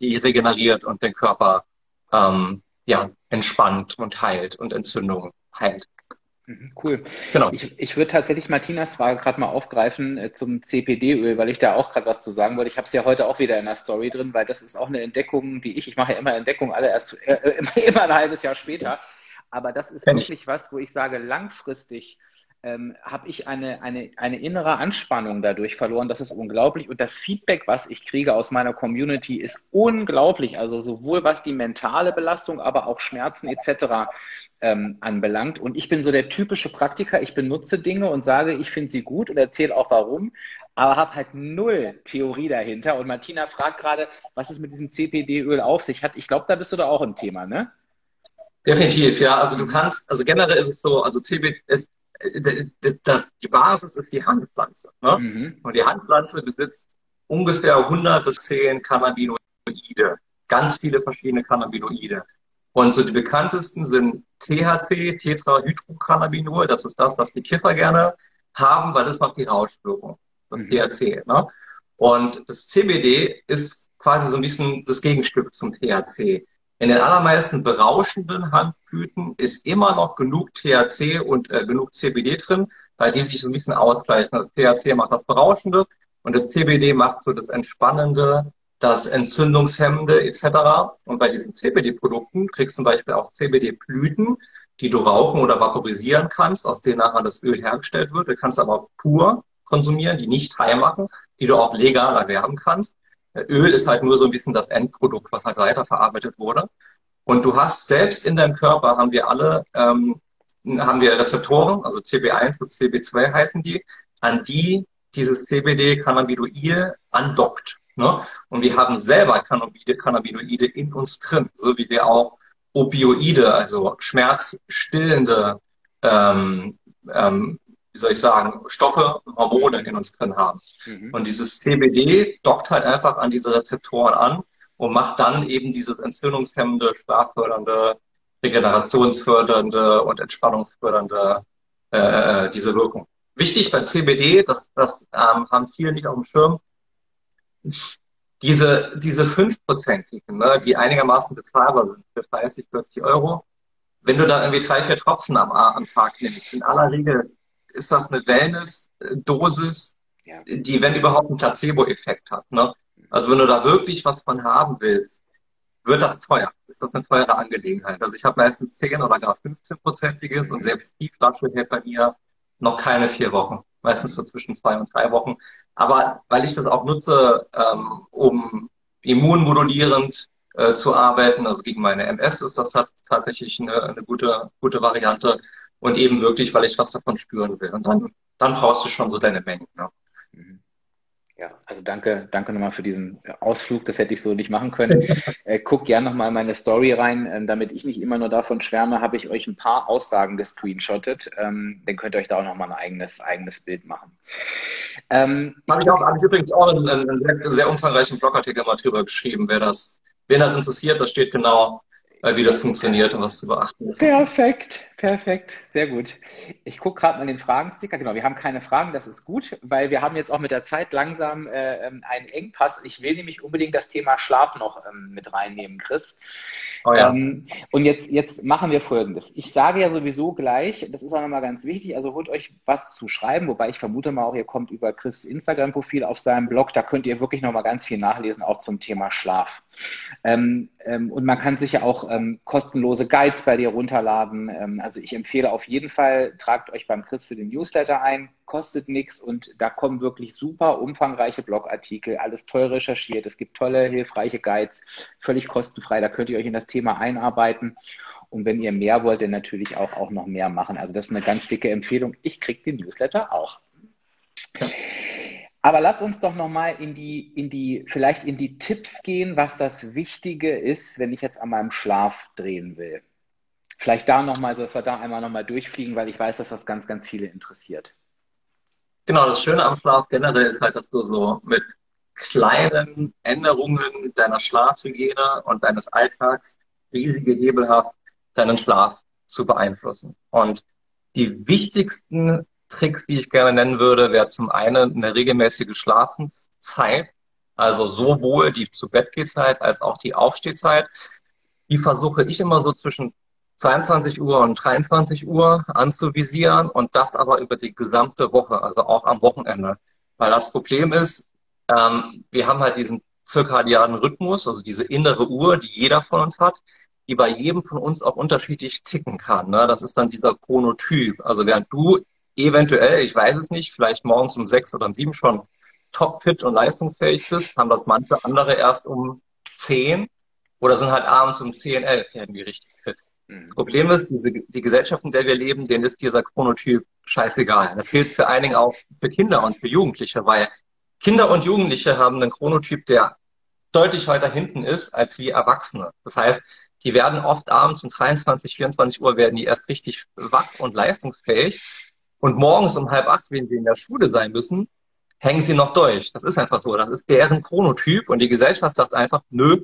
die regeneriert und den Körper ähm, ja, entspannt und heilt und Entzündungen heilt. Mhm, cool. Genau. Ich, ich würde tatsächlich Martinas Frage gerade mal aufgreifen äh, zum CPD-Öl, weil ich da auch gerade was zu sagen wollte. Ich habe es ja heute auch wieder in der Story drin, weil das ist auch eine Entdeckung, die ich, ich mache ja immer Entdeckungen alle erst äh, äh immer, immer, ein halbes Jahr später. Aber das ist Kenn wirklich ich. was, wo ich sage, langfristig ähm, habe ich eine, eine, eine innere Anspannung dadurch verloren. Das ist unglaublich. Und das Feedback, was ich kriege aus meiner Community, ist unglaublich. Also sowohl was die mentale Belastung, aber auch Schmerzen etc. Ähm, anbelangt. Und ich bin so der typische Praktiker. Ich benutze Dinge und sage, ich finde sie gut und erzähle auch warum. Aber habe halt null Theorie dahinter. Und Martina fragt gerade, was es mit diesem CPD-Öl auf sich hat. Ich glaube, da bist du da auch im Thema, ne? Definitiv, ja. Also du kannst, also generell ist es so, also CBD, ist, das, die Basis ist die Handpflanze. Ne? Mhm. Und die Handpflanze besitzt ungefähr 100 bis 10 Cannabinoide, ganz viele verschiedene Cannabinoide. Und so die bekanntesten sind THC, Tetrahydrocannabinol. Das ist das, was die Kiffer gerne haben, weil das macht die Rauschwirkung. Das mhm. THC. Ne? Und das CBD ist quasi so ein bisschen das Gegenstück zum THC. In den allermeisten berauschenden Hanfblüten ist immer noch genug THC und äh, genug CBD drin, weil die sich so ein bisschen ausgleichen. Das THC macht das Berauschende und das CBD macht so das Entspannende, das Entzündungshemmende etc. Und bei diesen CBD-Produkten kriegst du zum Beispiel auch CBD-Blüten, die du rauchen oder vaporisieren kannst, aus denen nachher das Öl hergestellt wird. Du kannst aber pur konsumieren, die nicht high machen, die du auch legal erwerben kannst. Öl ist halt nur so ein bisschen das Endprodukt, was halt weiterverarbeitet wurde. Und du hast selbst in deinem Körper haben wir alle ähm, haben wir Rezeptoren, also CB1 und CB2 heißen die, an die dieses CBD Cannabidoil andockt. Ne? Und wir haben selber Cannabide, Cannabinoide in uns drin, so wie wir auch Opioide, also schmerzstillende, ähm, ähm, wie soll ich sagen, Stoffe, Hormone in uns drin haben. Mhm. Und dieses CBD dockt halt einfach an diese Rezeptoren an und macht dann eben dieses entzündungshemmende, schlaffördernde, regenerationsfördernde und entspannungsfördernde äh, äh diese Wirkung. Wichtig bei CBD, das, das ähm, haben viele nicht auf dem Schirm, diese, diese fünfprozentigen, ne, die einigermaßen bezahlbar sind für 30, 40 Euro, wenn du dann irgendwie drei, vier Tropfen am, am Tag nimmst, in aller Regel ist das eine Wellness-Dosis, ja. die, wenn überhaupt, einen Placebo-Effekt hat. Ne? Also wenn du da wirklich was von haben willst, wird das teuer. Ist das eine teure Angelegenheit. Also ich habe meistens 10 oder gar 15-prozentiges und selbst die Flasche hält bei mir noch keine vier Wochen. Meistens so zwischen zwei und drei Wochen. Aber weil ich das auch nutze, ähm, um immunmodulierend äh, zu arbeiten, also gegen meine MS ist das tatsächlich eine, eine gute, gute Variante und eben wirklich, weil ich was davon spüren will. Und dann, dann brauchst du schon so deine Mengen. Ne? Mhm. Ja, also danke, danke nochmal für diesen Ausflug. Das hätte ich so nicht machen können. äh, guck gerne nochmal in meine Story rein. Ähm, damit ich nicht immer nur davon schwärme, habe ich euch ein paar Aussagen gescreenshottet. Ähm, dann könnt ihr euch da auch nochmal ein eigenes, eigenes Bild machen. Ähm, habe ich auch, habe ich übrigens auch einen, einen sehr, sehr umfangreichen Blogartikel mal drüber geschrieben. Wer das, wen das interessiert, da steht genau wie das funktioniert und was zu beachten ist. Perfekt, perfekt, sehr gut. Ich gucke gerade mal den Fragensticker. Genau, wir haben keine Fragen, das ist gut, weil wir haben jetzt auch mit der Zeit langsam äh, ähm, einen Engpass. Ich will nämlich unbedingt das Thema Schlaf noch ähm, mit reinnehmen, Chris. Oh ja. ähm, und jetzt, jetzt machen wir Folgendes. Ich sage ja sowieso gleich, das ist auch nochmal ganz wichtig, also holt euch was zu schreiben, wobei ich vermute mal auch, ihr kommt über Chris Instagram-Profil auf seinem Blog, da könnt ihr wirklich nochmal ganz viel nachlesen, auch zum Thema Schlaf. Ähm, ähm, und man kann sich ja auch ähm, kostenlose Guides bei dir runterladen. Also ich empfehle auf jeden Fall, tragt euch beim Chris für den Newsletter ein, kostet nichts und da kommen wirklich super umfangreiche Blogartikel, alles toll recherchiert. Es gibt tolle, hilfreiche Guides, völlig kostenfrei. Da könnt ihr euch in das Thema einarbeiten. Und wenn ihr mehr wollt, dann natürlich auch, auch noch mehr machen. Also das ist eine ganz dicke Empfehlung. Ich kriege den Newsletter auch. Aber lass uns doch nochmal in die, in die, vielleicht in die Tipps gehen, was das Wichtige ist, wenn ich jetzt an meinem Schlaf drehen will. Vielleicht da nochmal, dass wir da einmal nochmal durchfliegen, weil ich weiß, dass das ganz, ganz viele interessiert. Genau, das Schöne am Schlaf generell ist halt, dass du so mit kleinen Änderungen deiner Schlafhygiene und deines Alltags riesige Hebel hast, deinen Schlaf zu beeinflussen. Und die wichtigsten Tricks, die ich gerne nennen würde, wäre zum einen eine regelmäßige Schlafenszeit, also sowohl die zu Bett Zeit als auch die Aufstehzeit. Die versuche ich immer so zwischen 22 Uhr und 23 Uhr anzuvisieren und das aber über die gesamte Woche, also auch am Wochenende. Weil das Problem ist, ähm, wir haben halt diesen zirkadianen Rhythmus, also diese innere Uhr, die jeder von uns hat, die bei jedem von uns auch unterschiedlich ticken kann. Ne? Das ist dann dieser Chronotyp. Also während du eventuell, ich weiß es nicht, vielleicht morgens um sechs oder um sieben schon topfit und leistungsfähig bist, haben das manche andere erst um zehn oder sind halt abends um zehn, elf irgendwie richtig fit. Mhm. Problem ist, diese, die Gesellschaft, in der wir leben, denen ist dieser Chronotyp scheißegal. Das gilt allen Dingen auch für Kinder und für Jugendliche, weil Kinder und Jugendliche haben einen Chronotyp, der deutlich weiter hinten ist als wie Erwachsene. Das heißt, die werden oft abends um 23, 24 Uhr werden die erst richtig wach und leistungsfähig und morgens um halb acht, wenn sie in der Schule sein müssen, hängen sie noch durch. Das ist einfach so. Das ist deren Chronotyp und die Gesellschaft sagt einfach, nö,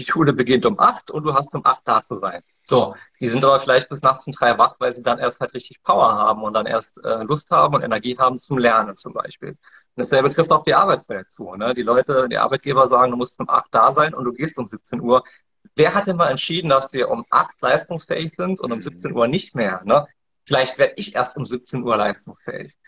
die Schule beginnt um acht und du hast um acht da zu sein. So, die sind aber vielleicht bis nachts um drei wach, weil sie dann erst halt richtig Power haben und dann erst äh, Lust haben und Energie haben zum Lernen zum Beispiel. Und dasselbe trifft auch die Arbeitswelt zu. Ne? Die Leute, die Arbeitgeber sagen, du musst um acht da sein und du gehst um 17 Uhr. Wer hat denn mal entschieden, dass wir um acht leistungsfähig sind und um 17 Uhr nicht mehr? Ne? Vielleicht werde ich erst um 17 Uhr leistungsfähig.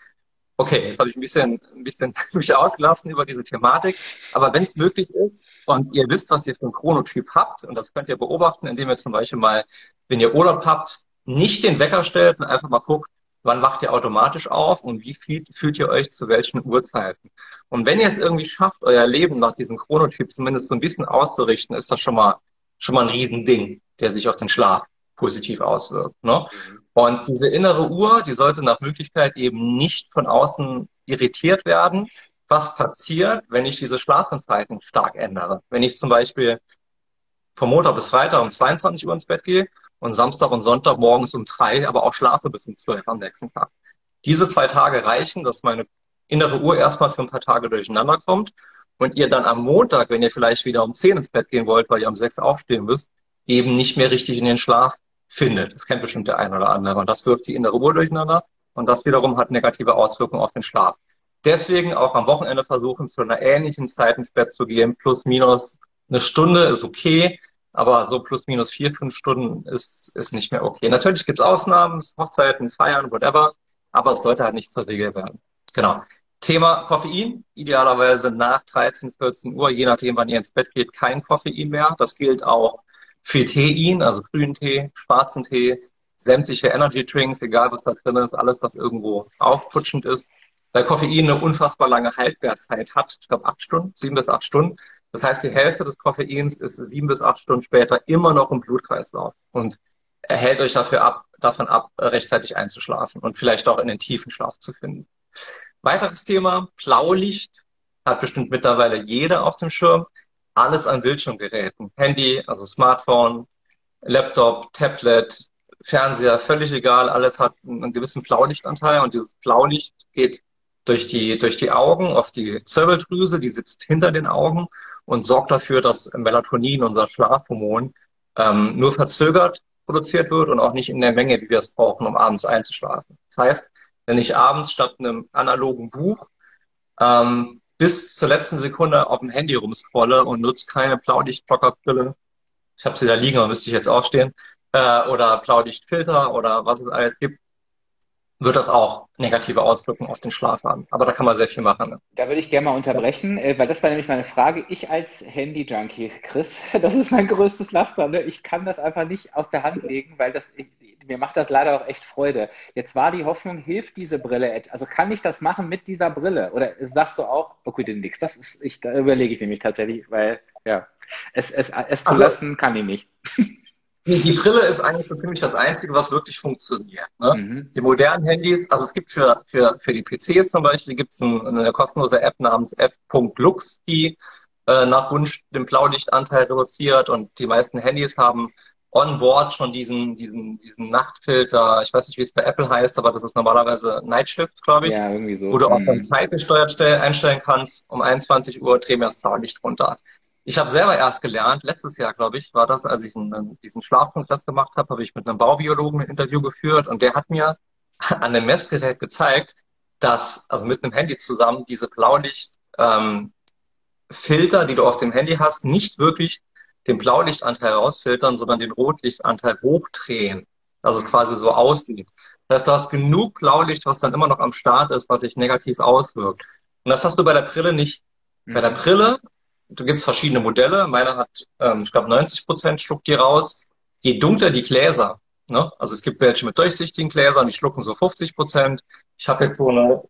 Okay, jetzt habe ich ein bisschen, ein bisschen mich ausgelassen über diese Thematik. Aber wenn es möglich ist und ihr wisst, was ihr für einen Chronotyp habt, und das könnt ihr beobachten, indem ihr zum Beispiel mal, wenn ihr Urlaub habt, nicht den Wecker stellt und einfach mal guckt, wann wacht ihr automatisch auf und wie viel fühlt ihr euch zu welchen Uhrzeiten. Und wenn ihr es irgendwie schafft, euer Leben nach diesem Chronotyp zumindest so ein bisschen auszurichten, ist das schon mal, schon mal ein Riesending, der sich auf den Schlaf positiv auswirkt. Ne? Mhm. Und diese innere Uhr, die sollte nach Möglichkeit eben nicht von außen irritiert werden. Was passiert, wenn ich diese Schlafenszeiten stark ändere? Wenn ich zum Beispiel vom Montag bis Freitag um 22 Uhr ins Bett gehe und Samstag und Sonntag morgens um drei, aber auch schlafe bis um zwölf am nächsten Tag. Diese zwei Tage reichen, dass meine innere Uhr erstmal für ein paar Tage durcheinander kommt und ihr dann am Montag, wenn ihr vielleicht wieder um zehn ins Bett gehen wollt, weil ihr um sechs aufstehen müsst, eben nicht mehr richtig in den Schlaf findet. Das kennt bestimmt der eine oder andere. Und das wirft die innere Ruhe durcheinander. Und das wiederum hat negative Auswirkungen auf den Schlaf. Deswegen auch am Wochenende versuchen, zu einer ähnlichen Zeit ins Bett zu gehen. Plus, minus eine Stunde ist okay. Aber so plus, minus vier, fünf Stunden ist, ist nicht mehr okay. Natürlich gibt es Ausnahmen, Hochzeiten, Feiern, whatever. Aber es sollte halt nicht zur Regel werden. Genau. Thema Koffein, idealerweise nach 13, 14 Uhr, je nachdem, wann ihr ins Bett geht, kein Koffein mehr. Das gilt auch für Tein, also grünen Tee, schwarzen Tee, sämtliche Energy Drinks, egal was da drin ist, alles, was irgendwo aufputschend ist. Weil Koffein eine unfassbar lange Haltwertzeit hat, ich glaube acht Stunden, sieben bis acht Stunden. Das heißt, die Hälfte des Koffeins ist sieben bis acht Stunden später immer noch im Blutkreislauf und erhält euch dafür ab, davon ab, rechtzeitig einzuschlafen und vielleicht auch in den tiefen Schlaf zu finden. Weiteres Thema, Blaulicht, hat bestimmt mittlerweile jeder auf dem Schirm alles an Bildschirmgeräten. Handy, also Smartphone, Laptop, Tablet, Fernseher, völlig egal, alles hat einen gewissen Blaulichtanteil und dieses Blaulicht geht durch die, durch die Augen auf die Zirbeldrüse, die sitzt hinter den Augen und sorgt dafür, dass Melatonin, unser Schlafhormon, ähm, nur verzögert produziert wird und auch nicht in der Menge, wie wir es brauchen, um abends einzuschlafen. Das heißt, wenn ich abends statt einem analogen Buch ähm, bis zur letzten Sekunde auf dem Handy rumscrolle und nutze keine Blaulichtblockerbrille. Ich habe sie da liegen, aber müsste ich jetzt aufstehen. Äh, oder Blaulichtfilter oder was es alles gibt, wird das auch negative Auswirkungen auf den Schlaf haben. Aber da kann man sehr viel machen. Ne? Da würde ich gerne mal unterbrechen, äh, weil das war nämlich meine Frage. Ich als Handy-Junkie, Chris, das ist mein größtes Laster. Ne? Ich kann das einfach nicht aus der Hand legen, weil das, ich, mir macht das leider auch echt Freude. Jetzt war die Hoffnung, hilft diese Brille, also kann ich das machen mit dieser Brille? Oder sagst du auch, okay, denn nix, das ist, ich, da überlege ich nämlich tatsächlich, weil, ja, es, es, es zu also, lassen kann ich nicht. Die, Brille ist eigentlich so ziemlich das Einzige, was wirklich funktioniert. Ne? Mhm. Die modernen Handys, also es gibt für, für, für die PCs zum Beispiel, gibt es ein, eine kostenlose App namens f.lux, die äh, nach Wunsch den Blaulichtanteil reduziert und die meisten Handys haben on-board schon diesen, diesen, diesen Nachtfilter, ich weiß nicht, wie es bei Apple heißt, aber das ist normalerweise Nightshift, glaube ich. Ja, irgendwie so. Wo du auch dann mhm. zeitgesteuert einstellen kannst, um 21 Uhr dreh mir das Blaulicht runter. Ich habe selber erst gelernt, letztes Jahr, glaube ich, war das, als ich einen, diesen Schlafkongress gemacht habe, habe ich mit einem Baubiologen ein Interview geführt und der hat mir an einem Messgerät gezeigt, dass, also mit einem Handy zusammen, diese Blaulicht ähm, Filter, die du auf dem Handy hast, nicht wirklich den Blaulichtanteil rausfiltern, sondern den Rotlichtanteil hochdrehen, dass es quasi so aussieht. Das heißt, du hast genug Blaulicht, was dann immer noch am Start ist, was sich negativ auswirkt. Und das hast du bei der Brille nicht. Mhm. Bei der mhm. Brille, du gibst verschiedene Modelle. Meine hat, ähm, ich glaube, 90 Prozent schluckt die raus. Je dunkler die Gläser, ne? also es gibt welche mit durchsichtigen Gläsern, die schlucken so 50 Prozent. Ich habe jetzt so eine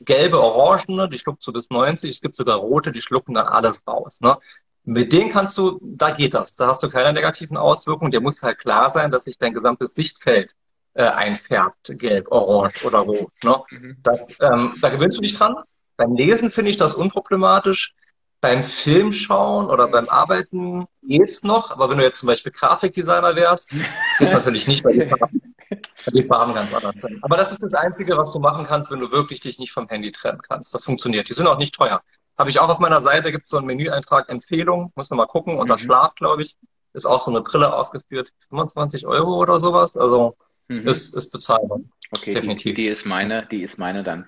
gelbe, orangene, die schluckt so bis 90. Es gibt sogar rote, die schlucken dann alles raus. Ne? Mit denen kannst du, da geht das. Da hast du keine negativen Auswirkungen. Dir muss halt klar sein, dass sich dein gesamtes Sichtfeld äh, einfärbt, gelb, orange oder rot. Ne? Mhm. Das, ähm, da gewöhnst du dich dran. Beim Lesen finde ich das unproblematisch. Beim Filmschauen oder beim Arbeiten geht's noch, aber wenn du jetzt zum Beispiel Grafikdesigner wärst, geht's natürlich nicht, weil die Farben, weil die Farben ganz anders sind. Aber das ist das Einzige, was du machen kannst, wenn du wirklich dich nicht vom Handy trennen kannst. Das funktioniert. Die sind auch nicht teuer. Habe ich auch auf meiner Seite, gibt es so einen Menüeintrag Empfehlung, muss man mal gucken. Unter mhm. Schlaf, glaube ich, ist auch so eine Brille aufgeführt. 25 Euro oder sowas. Also mhm. ist, ist bezahlbar. Okay, Definitiv. Die, die, ist meine, die ist meine dann.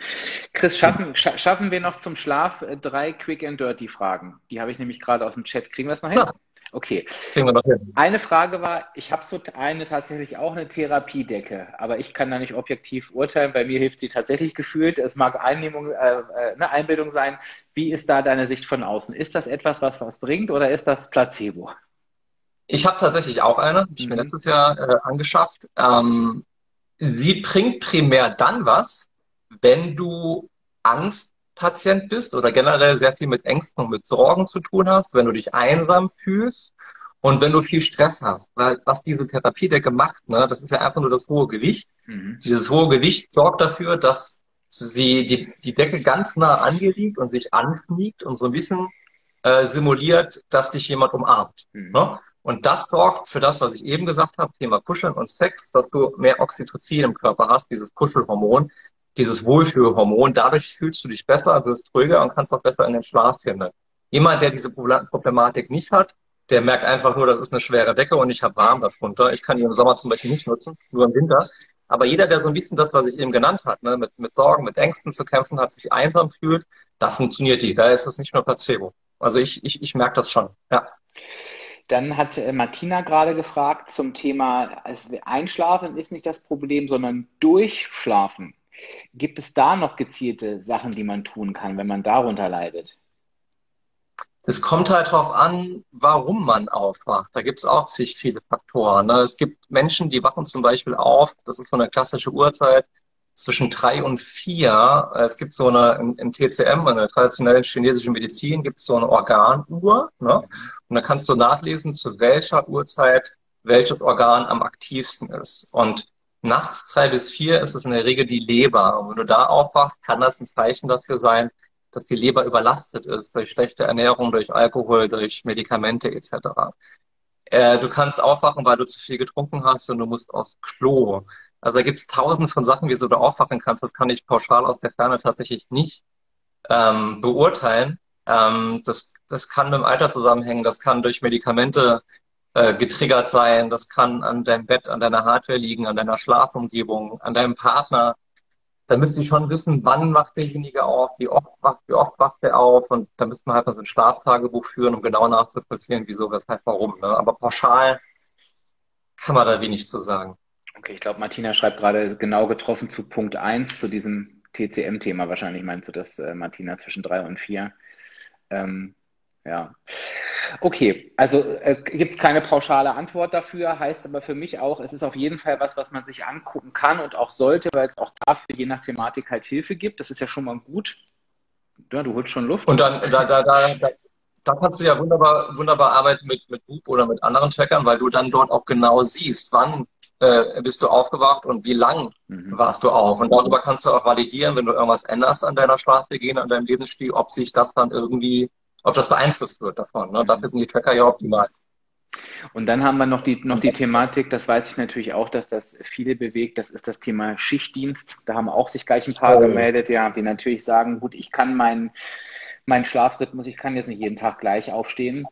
Chris, schaffen, scha schaffen wir noch zum Schlaf äh, drei Quick and Dirty Fragen? Die habe ich nämlich gerade aus dem Chat. Kriegen wir das noch hin? Ja. Okay. Kriegen wir noch hin. Eine Frage war, ich habe so eine tatsächlich auch eine Therapiedecke, aber ich kann da nicht objektiv urteilen. Bei mir hilft sie tatsächlich gefühlt. Es mag Einnehmung, äh, äh eine Einbildung sein. Wie ist da deine Sicht von außen? Ist das etwas, was was bringt oder ist das Placebo? Ich habe tatsächlich auch eine, die ich mir mhm. letztes Jahr äh, angeschafft. Ähm, sie bringt primär dann was, wenn du Angstpatient bist oder generell sehr viel mit Ängsten und mit Sorgen zu tun hast, wenn du dich einsam fühlst und wenn du viel Stress hast. Weil was diese Therapiedecke macht, ne, das ist ja einfach nur das hohe Gewicht. Mhm. Dieses hohe Gewicht sorgt dafür, dass sie die, die Decke ganz nah angeriegt und sich anfliegt und so ein bisschen äh, simuliert, dass dich jemand umarmt. Mhm. Ne? Und das sorgt für das, was ich eben gesagt habe, Thema Kuscheln und Sex, dass du mehr Oxytocin im Körper hast, dieses Kuschelhormon, dieses Wohlfühlhormon. Dadurch fühlst du dich besser, wirst ruhiger und kannst auch besser in den Schlaf finden. Jemand, der diese Problematik nicht hat, der merkt einfach nur, das ist eine schwere Decke und ich habe warm darunter. Ich kann die im Sommer zum Beispiel nicht nutzen, nur im Winter. Aber jeder, der so ein bisschen das, was ich eben genannt habe, ne, mit, mit Sorgen, mit Ängsten zu kämpfen hat, sich einsam fühlt, da funktioniert die. Da ist es nicht nur Placebo. Also ich, ich, ich merke das schon. Ja. Dann hat äh, Martina gerade gefragt zum Thema, also Einschlafen ist nicht das Problem, sondern Durchschlafen. Gibt es da noch gezielte Sachen, die man tun kann, wenn man darunter leidet? Es kommt halt darauf an, warum man aufwacht. Da gibt es auch zig viele Faktoren. Ne? Es gibt Menschen, die wachen zum Beispiel auf, das ist so eine klassische Uhrzeit, zwischen drei und vier. Es gibt so eine, im, im TCM, in der traditionellen chinesischen Medizin, gibt es so eine Organuhr. Ne? Und da kannst du nachlesen, zu welcher Uhrzeit welches Organ am aktivsten ist. Und nachts drei bis vier ist es in der Regel die Leber. Und wenn du da aufwachst, kann das ein Zeichen dafür sein, dass die Leber überlastet ist durch schlechte Ernährung, durch Alkohol, durch Medikamente etc. Äh, du kannst aufwachen, weil du zu viel getrunken hast und du musst aufs Klo. Also da gibt es tausend von Sachen, wieso du aufwachen kannst. Das kann ich pauschal aus der Ferne tatsächlich nicht ähm, beurteilen. Ähm, das, das kann mit dem Alter zusammenhängen, das kann durch Medikamente äh, getriggert sein, das kann an deinem Bett, an deiner Hardware liegen, an deiner Schlafumgebung, an deinem Partner. Da müsste ich schon wissen, wann macht derjenige auf, wie oft wacht, wie oft wacht der auf und da müsste man halt mal so ein Schlaftagebuch führen, um genau nachzuvollziehen, wieso, weshalb, warum. Ne? Aber pauschal kann man da wenig zu sagen. Okay, ich glaube, Martina schreibt gerade genau getroffen zu Punkt 1, zu diesem TCM-Thema. Wahrscheinlich meinst du das, äh, Martina, zwischen 3 und 4. Ähm, ja. Okay, also äh, gibt es keine pauschale Antwort dafür, heißt aber für mich auch, es ist auf jeden Fall was, was man sich angucken kann und auch sollte, weil es auch dafür je nach Thematik halt Hilfe gibt. Das ist ja schon mal gut. Ja, du holst schon Luft. Und dann, da, da, da, da, da kannst du ja wunderbar, wunderbar arbeiten mit, mit Boop oder mit anderen Trackern, weil du dann dort auch genau siehst, wann äh, bist du aufgewacht und wie lang mhm. warst du auf. Und darüber kannst du auch validieren, wenn du irgendwas änderst an deiner Schlafhygiene, an deinem Lebensstil, ob sich das dann irgendwie, ob das beeinflusst wird davon. Ne? Mhm. Dafür sind die Tracker ja optimal. Und dann haben wir noch die, noch die Thematik, das weiß ich natürlich auch, dass das viele bewegt, das ist das Thema Schichtdienst. Da haben auch sich gleich ein paar oh. gemeldet, ja, die natürlich sagen, gut, ich kann meinen mein Schlafrhythmus, ich kann jetzt nicht jeden Tag gleich aufstehen.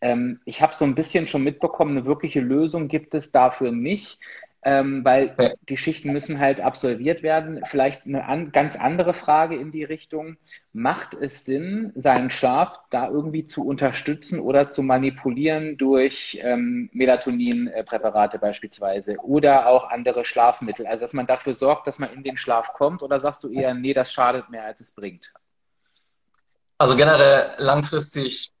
Ähm, ich habe so ein bisschen schon mitbekommen, eine wirkliche Lösung gibt es dafür nicht, ähm, weil ja. die Schichten müssen halt absolviert werden. Vielleicht eine an, ganz andere Frage in die Richtung. Macht es Sinn, seinen Schlaf da irgendwie zu unterstützen oder zu manipulieren durch ähm, Melatoninpräparate beispielsweise oder auch andere Schlafmittel? Also, dass man dafür sorgt, dass man in den Schlaf kommt oder sagst du eher, nee, das schadet mehr, als es bringt? Also generell langfristig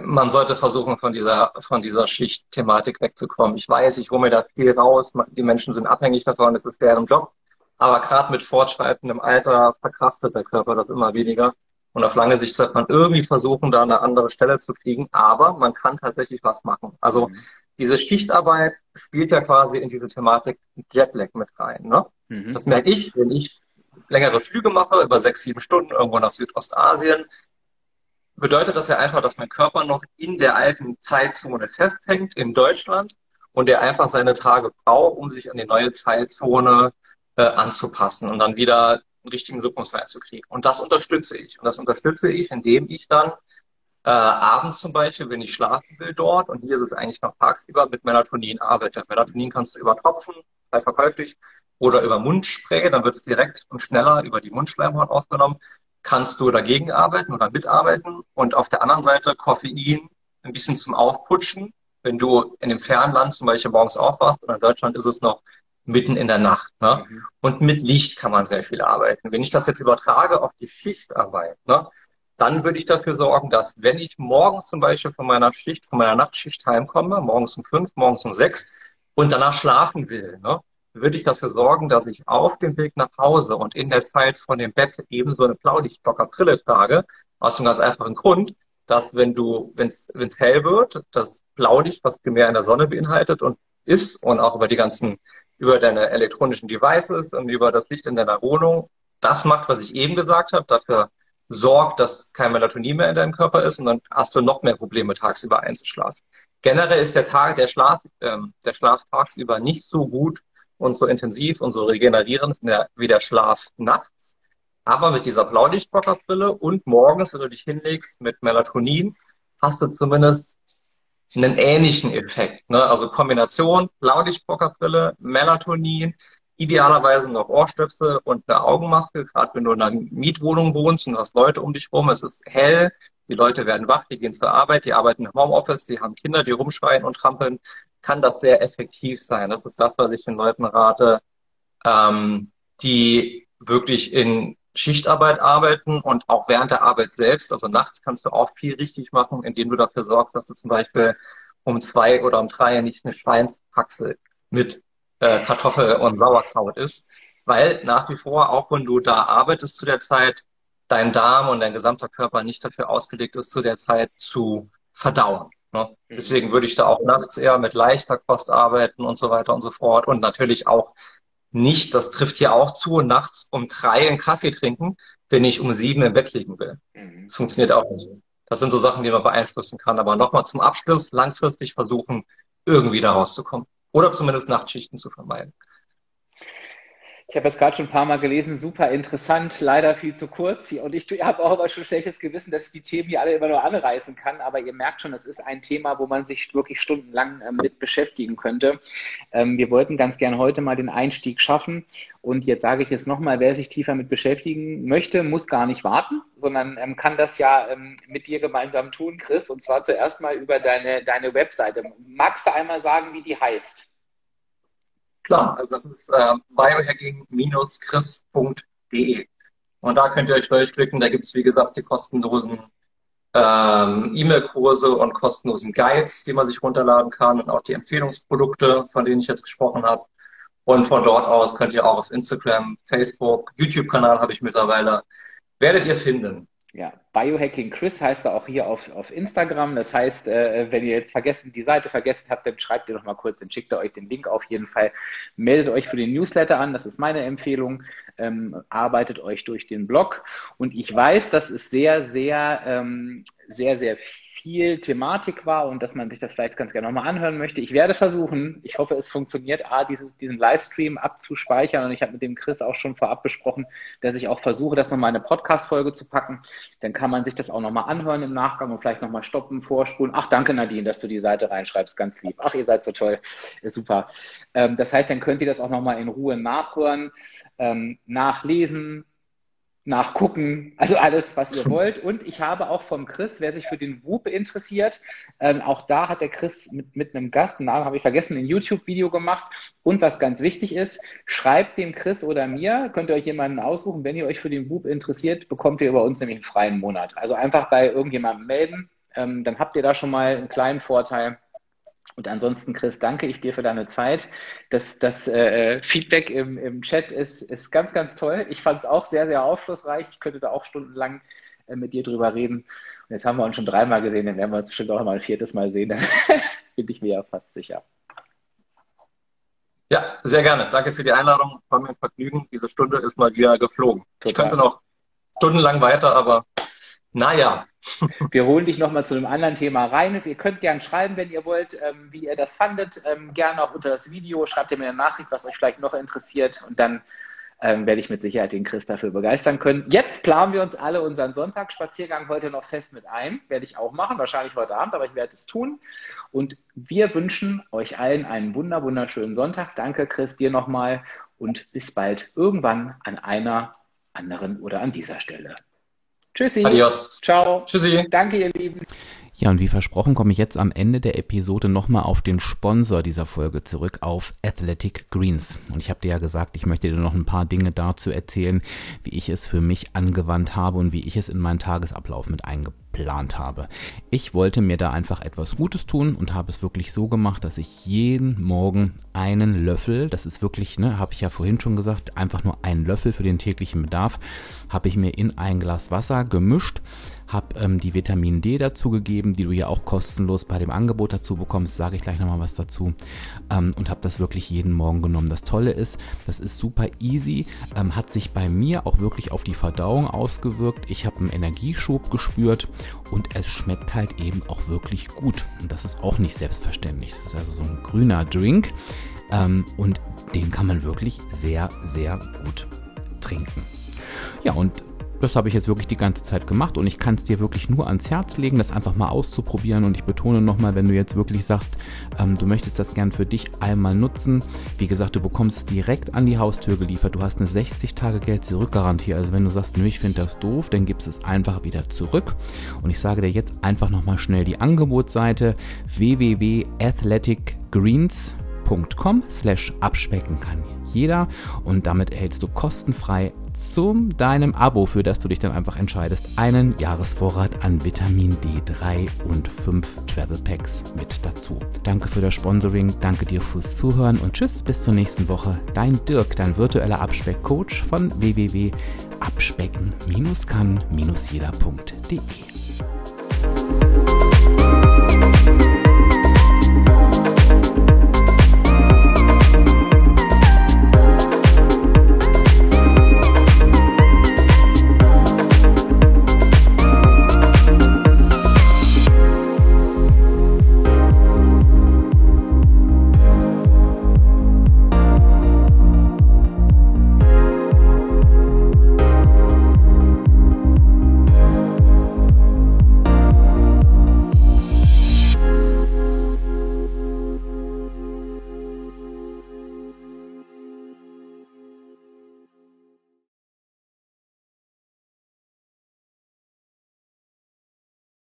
man sollte versuchen, von dieser, von dieser Schichtthematik wegzukommen. Ich weiß, ich hole mir da viel raus. Die Menschen sind abhängig davon, das ist deren Job. Aber gerade mit fortschreitendem Alter verkraftet der Körper das immer weniger. Und auf lange Sicht sollte man irgendwie versuchen, da eine andere Stelle zu kriegen. Aber man kann tatsächlich was machen. Also mhm. diese Schichtarbeit spielt ja quasi in diese Thematik Jetlag mit rein. Ne? Mhm. Das merke ich, wenn ich längere Flüge mache, über sechs, sieben Stunden irgendwo nach Südostasien, bedeutet das ja einfach, dass mein Körper noch in der alten Zeitzone festhängt in Deutschland und er einfach seine Tage braucht, um sich an die neue Zeitzone äh, anzupassen und dann wieder einen richtigen Rhythmus reinzukriegen. Und das unterstütze ich. Und das unterstütze ich, indem ich dann äh, abends zum Beispiel, wenn ich schlafen will dort, und hier ist es eigentlich noch tagsüber, mit Melatonin arbeite. Melatonin kannst du über Tropfen, frei verkäuflich, oder über Mundspray, dann wird es direkt und schneller über die Mundschleimhaut aufgenommen. Kannst du dagegen arbeiten oder mitarbeiten. Und auf der anderen Seite Koffein ein bisschen zum Aufputschen. Wenn du in dem Fernland zum Beispiel morgens aufwachst, und in Deutschland ist es noch mitten in der Nacht. Ne? Mhm. Und mit Licht kann man sehr viel arbeiten. Wenn ich das jetzt übertrage auf die Schichtarbeit, ne, dann würde ich dafür sorgen, dass wenn ich morgens zum Beispiel von meiner Schicht, von meiner Nachtschicht heimkomme, morgens um fünf, morgens um sechs und danach schlafen will, ne, würde ich dafür sorgen, dass ich auf dem Weg nach Hause und in der Zeit von dem Bett ebenso eine Blaulichtblockerbrille trage, aus dem ganz einfachen Grund, dass wenn du, wenn es hell wird, das Blaulicht, was primär in der Sonne beinhaltet und ist und auch über die ganzen über deine elektronischen Devices und über das Licht in deiner Wohnung das macht, was ich eben gesagt habe, dafür sorgt, dass kein Melatonin mehr in deinem Körper ist und dann hast du noch mehr Probleme, tagsüber einzuschlafen. Generell ist der Tag, der Schlaf, ähm, der Schlaf tagsüber nicht so gut und so intensiv und so regenerierend wie der Schlaf nachts. Aber mit dieser Blaulichtblockerbrille und morgens, wenn du dich hinlegst mit Melatonin, hast du zumindest einen ähnlichen Effekt. Ne? Also Kombination Blaulichtblockerbrille, Melatonin, idealerweise noch Ohrstöpsel und eine Augenmaske, gerade wenn du in einer Mietwohnung wohnst und hast Leute um dich rum, es ist hell, die Leute werden wach, die gehen zur Arbeit, die arbeiten im Homeoffice, die haben Kinder, die rumschreien und trampeln, kann das sehr effektiv sein. Das ist das, was ich den Leuten rate, ähm, die wirklich in Schichtarbeit arbeiten und auch während der Arbeit selbst, also nachts kannst du auch viel richtig machen, indem du dafür sorgst, dass du zum Beispiel um zwei oder um drei nicht eine Schweinshaxe mit äh, Kartoffel und Sauerkraut isst, weil nach wie vor, auch wenn du da arbeitest zu der Zeit, dein Darm und dein gesamter Körper nicht dafür ausgelegt ist, zu der Zeit zu verdauen. Ne? Mhm. Deswegen würde ich da auch nachts eher mit leichter Kost arbeiten und so weiter und so fort und natürlich auch nicht, das trifft hier auch zu, nachts um drei einen Kaffee trinken, wenn ich um sieben im Bett liegen will. Mhm. Das funktioniert auch nicht. Das sind so Sachen, die man beeinflussen kann. Aber nochmal zum Abschluss, langfristig versuchen, irgendwie da rauszukommen. Oder zumindest Nachtschichten zu vermeiden. Ich habe jetzt gerade schon ein paar Mal gelesen, super interessant, leider viel zu kurz. Und ich habe auch immer schon schlechtes Gewissen, dass ich die Themen hier alle immer nur anreißen kann. Aber ihr merkt schon, es ist ein Thema, wo man sich wirklich stundenlang ähm, mit beschäftigen könnte. Ähm, wir wollten ganz gern heute mal den Einstieg schaffen. Und jetzt sage ich es nochmal, wer sich tiefer mit beschäftigen möchte, muss gar nicht warten, sondern ähm, kann das ja mit dir gemeinsam tun, Chris. Und zwar zuerst mal über deine, deine Webseite. Magst du einmal sagen, wie die heißt? Klar, also das ist äh, biohacking-chris.de. Und da könnt ihr euch durchklicken. Da gibt es, wie gesagt, die kostenlosen ähm, E-Mail-Kurse und kostenlosen Guides, die man sich runterladen kann und auch die Empfehlungsprodukte, von denen ich jetzt gesprochen habe. Und von dort aus könnt ihr auch auf Instagram, Facebook, YouTube-Kanal habe ich mittlerweile, werdet ihr finden. Ja, Biohacking Chris heißt er auch hier auf, auf Instagram. Das heißt, äh, wenn ihr jetzt vergessen, die Seite vergessen habt, dann schreibt ihr doch mal kurz, dann schickt er euch den Link auf jeden Fall. Meldet euch für den Newsletter an, das ist meine Empfehlung. Ähm, arbeitet euch durch den Blog. Und ich weiß, das ist sehr, sehr, ähm, sehr, sehr viel viel Thematik war und dass man sich das vielleicht ganz gerne nochmal anhören möchte. Ich werde versuchen, ich hoffe, es funktioniert, A, dieses, diesen Livestream abzuspeichern und ich habe mit dem Chris auch schon vorab besprochen, dass ich auch versuche, das nochmal in eine Podcast-Folge zu packen. Dann kann man sich das auch nochmal anhören im Nachgang und vielleicht nochmal stoppen, vorspulen. Ach, danke Nadine, dass du die Seite reinschreibst, ganz lieb. Ach, ihr seid so toll, ist super. Ähm, das heißt, dann könnt ihr das auch nochmal in Ruhe nachhören, ähm, nachlesen, nachgucken, also alles, was ihr wollt. Und ich habe auch vom Chris, wer sich für den WUP interessiert, ähm, auch da hat der Chris mit, mit einem Gast, einen Namen habe ich vergessen, ein YouTube-Video gemacht. Und was ganz wichtig ist, schreibt dem Chris oder mir, könnt ihr euch jemanden aussuchen, wenn ihr euch für den WUP interessiert, bekommt ihr über uns nämlich einen freien Monat. Also einfach bei irgendjemandem melden, ähm, dann habt ihr da schon mal einen kleinen Vorteil. Und ansonsten, Chris, danke ich dir für deine Zeit. Das, das äh, Feedback im, im Chat ist, ist ganz, ganz toll. Ich fand es auch sehr, sehr aufschlussreich. Ich könnte da auch stundenlang äh, mit dir drüber reden. Und jetzt haben wir uns schon dreimal gesehen, dann werden wir uns bestimmt auch mal ein viertes Mal sehen. bin ich mir ja fast sicher. Ja, sehr gerne. Danke für die Einladung. War mir ein Vergnügen. Diese Stunde ist mal wieder geflogen. Total. Ich könnte noch stundenlang weiter, aber naja. Wir holen dich nochmal zu einem anderen Thema rein. Ihr könnt gerne schreiben, wenn ihr wollt, ähm, wie ihr das fandet. Ähm, gerne auch unter das Video. Schreibt ihr mir eine Nachricht, was euch vielleicht noch interessiert. Und dann ähm, werde ich mit Sicherheit den Chris dafür begeistern können. Jetzt planen wir uns alle unseren Sonntagsspaziergang heute noch fest mit ein. Werde ich auch machen, wahrscheinlich heute Abend, aber ich werde es tun. Und wir wünschen euch allen einen wunder, wunderschönen Sonntag. Danke, Chris, dir nochmal und bis bald irgendwann an einer anderen oder an dieser Stelle. Tschüssi. Adios. Ciao. Tschüssi. Danke, ihr Lieben. Ja, und wie versprochen komme ich jetzt am Ende der Episode nochmal auf den Sponsor dieser Folge zurück, auf Athletic Greens. Und ich habe dir ja gesagt, ich möchte dir noch ein paar Dinge dazu erzählen, wie ich es für mich angewandt habe und wie ich es in meinen Tagesablauf mit eingeplant habe. Ich wollte mir da einfach etwas Gutes tun und habe es wirklich so gemacht, dass ich jeden Morgen einen Löffel, das ist wirklich, ne, habe ich ja vorhin schon gesagt, einfach nur einen Löffel für den täglichen Bedarf, habe ich mir in ein Glas Wasser gemischt habe ähm, die Vitamin D dazugegeben, die du ja auch kostenlos bei dem Angebot dazu bekommst, sage ich gleich nochmal was dazu ähm, und habe das wirklich jeden Morgen genommen. Das Tolle ist, das ist super easy, ähm, hat sich bei mir auch wirklich auf die Verdauung ausgewirkt. Ich habe einen Energieschub gespürt und es schmeckt halt eben auch wirklich gut. Und das ist auch nicht selbstverständlich. Das ist also so ein grüner Drink ähm, und den kann man wirklich sehr, sehr gut trinken. Ja, und das habe ich jetzt wirklich die ganze Zeit gemacht und ich kann es dir wirklich nur ans Herz legen, das einfach mal auszuprobieren. Und ich betone nochmal, wenn du jetzt wirklich sagst, ähm, du möchtest das gern für dich einmal nutzen. Wie gesagt, du bekommst es direkt an die Haustür geliefert. Du hast eine 60-Tage-Geld-Zurück-Garantie. Also wenn du sagst, nö, ich finde das doof, dann gibst es einfach wieder zurück. Und ich sage dir jetzt einfach nochmal schnell die Angebotsseite www.athleticgreens.com slash abspecken kann jeder und damit erhältst du kostenfrei zu deinem Abo, für das du dich dann einfach entscheidest, einen Jahresvorrat an Vitamin D3 und 5 Travel Packs mit dazu. Danke für das Sponsoring, danke dir fürs Zuhören und tschüss, bis zur nächsten Woche. Dein Dirk, dein virtueller Abspeckcoach von www.abspecken-kann-jeder.de.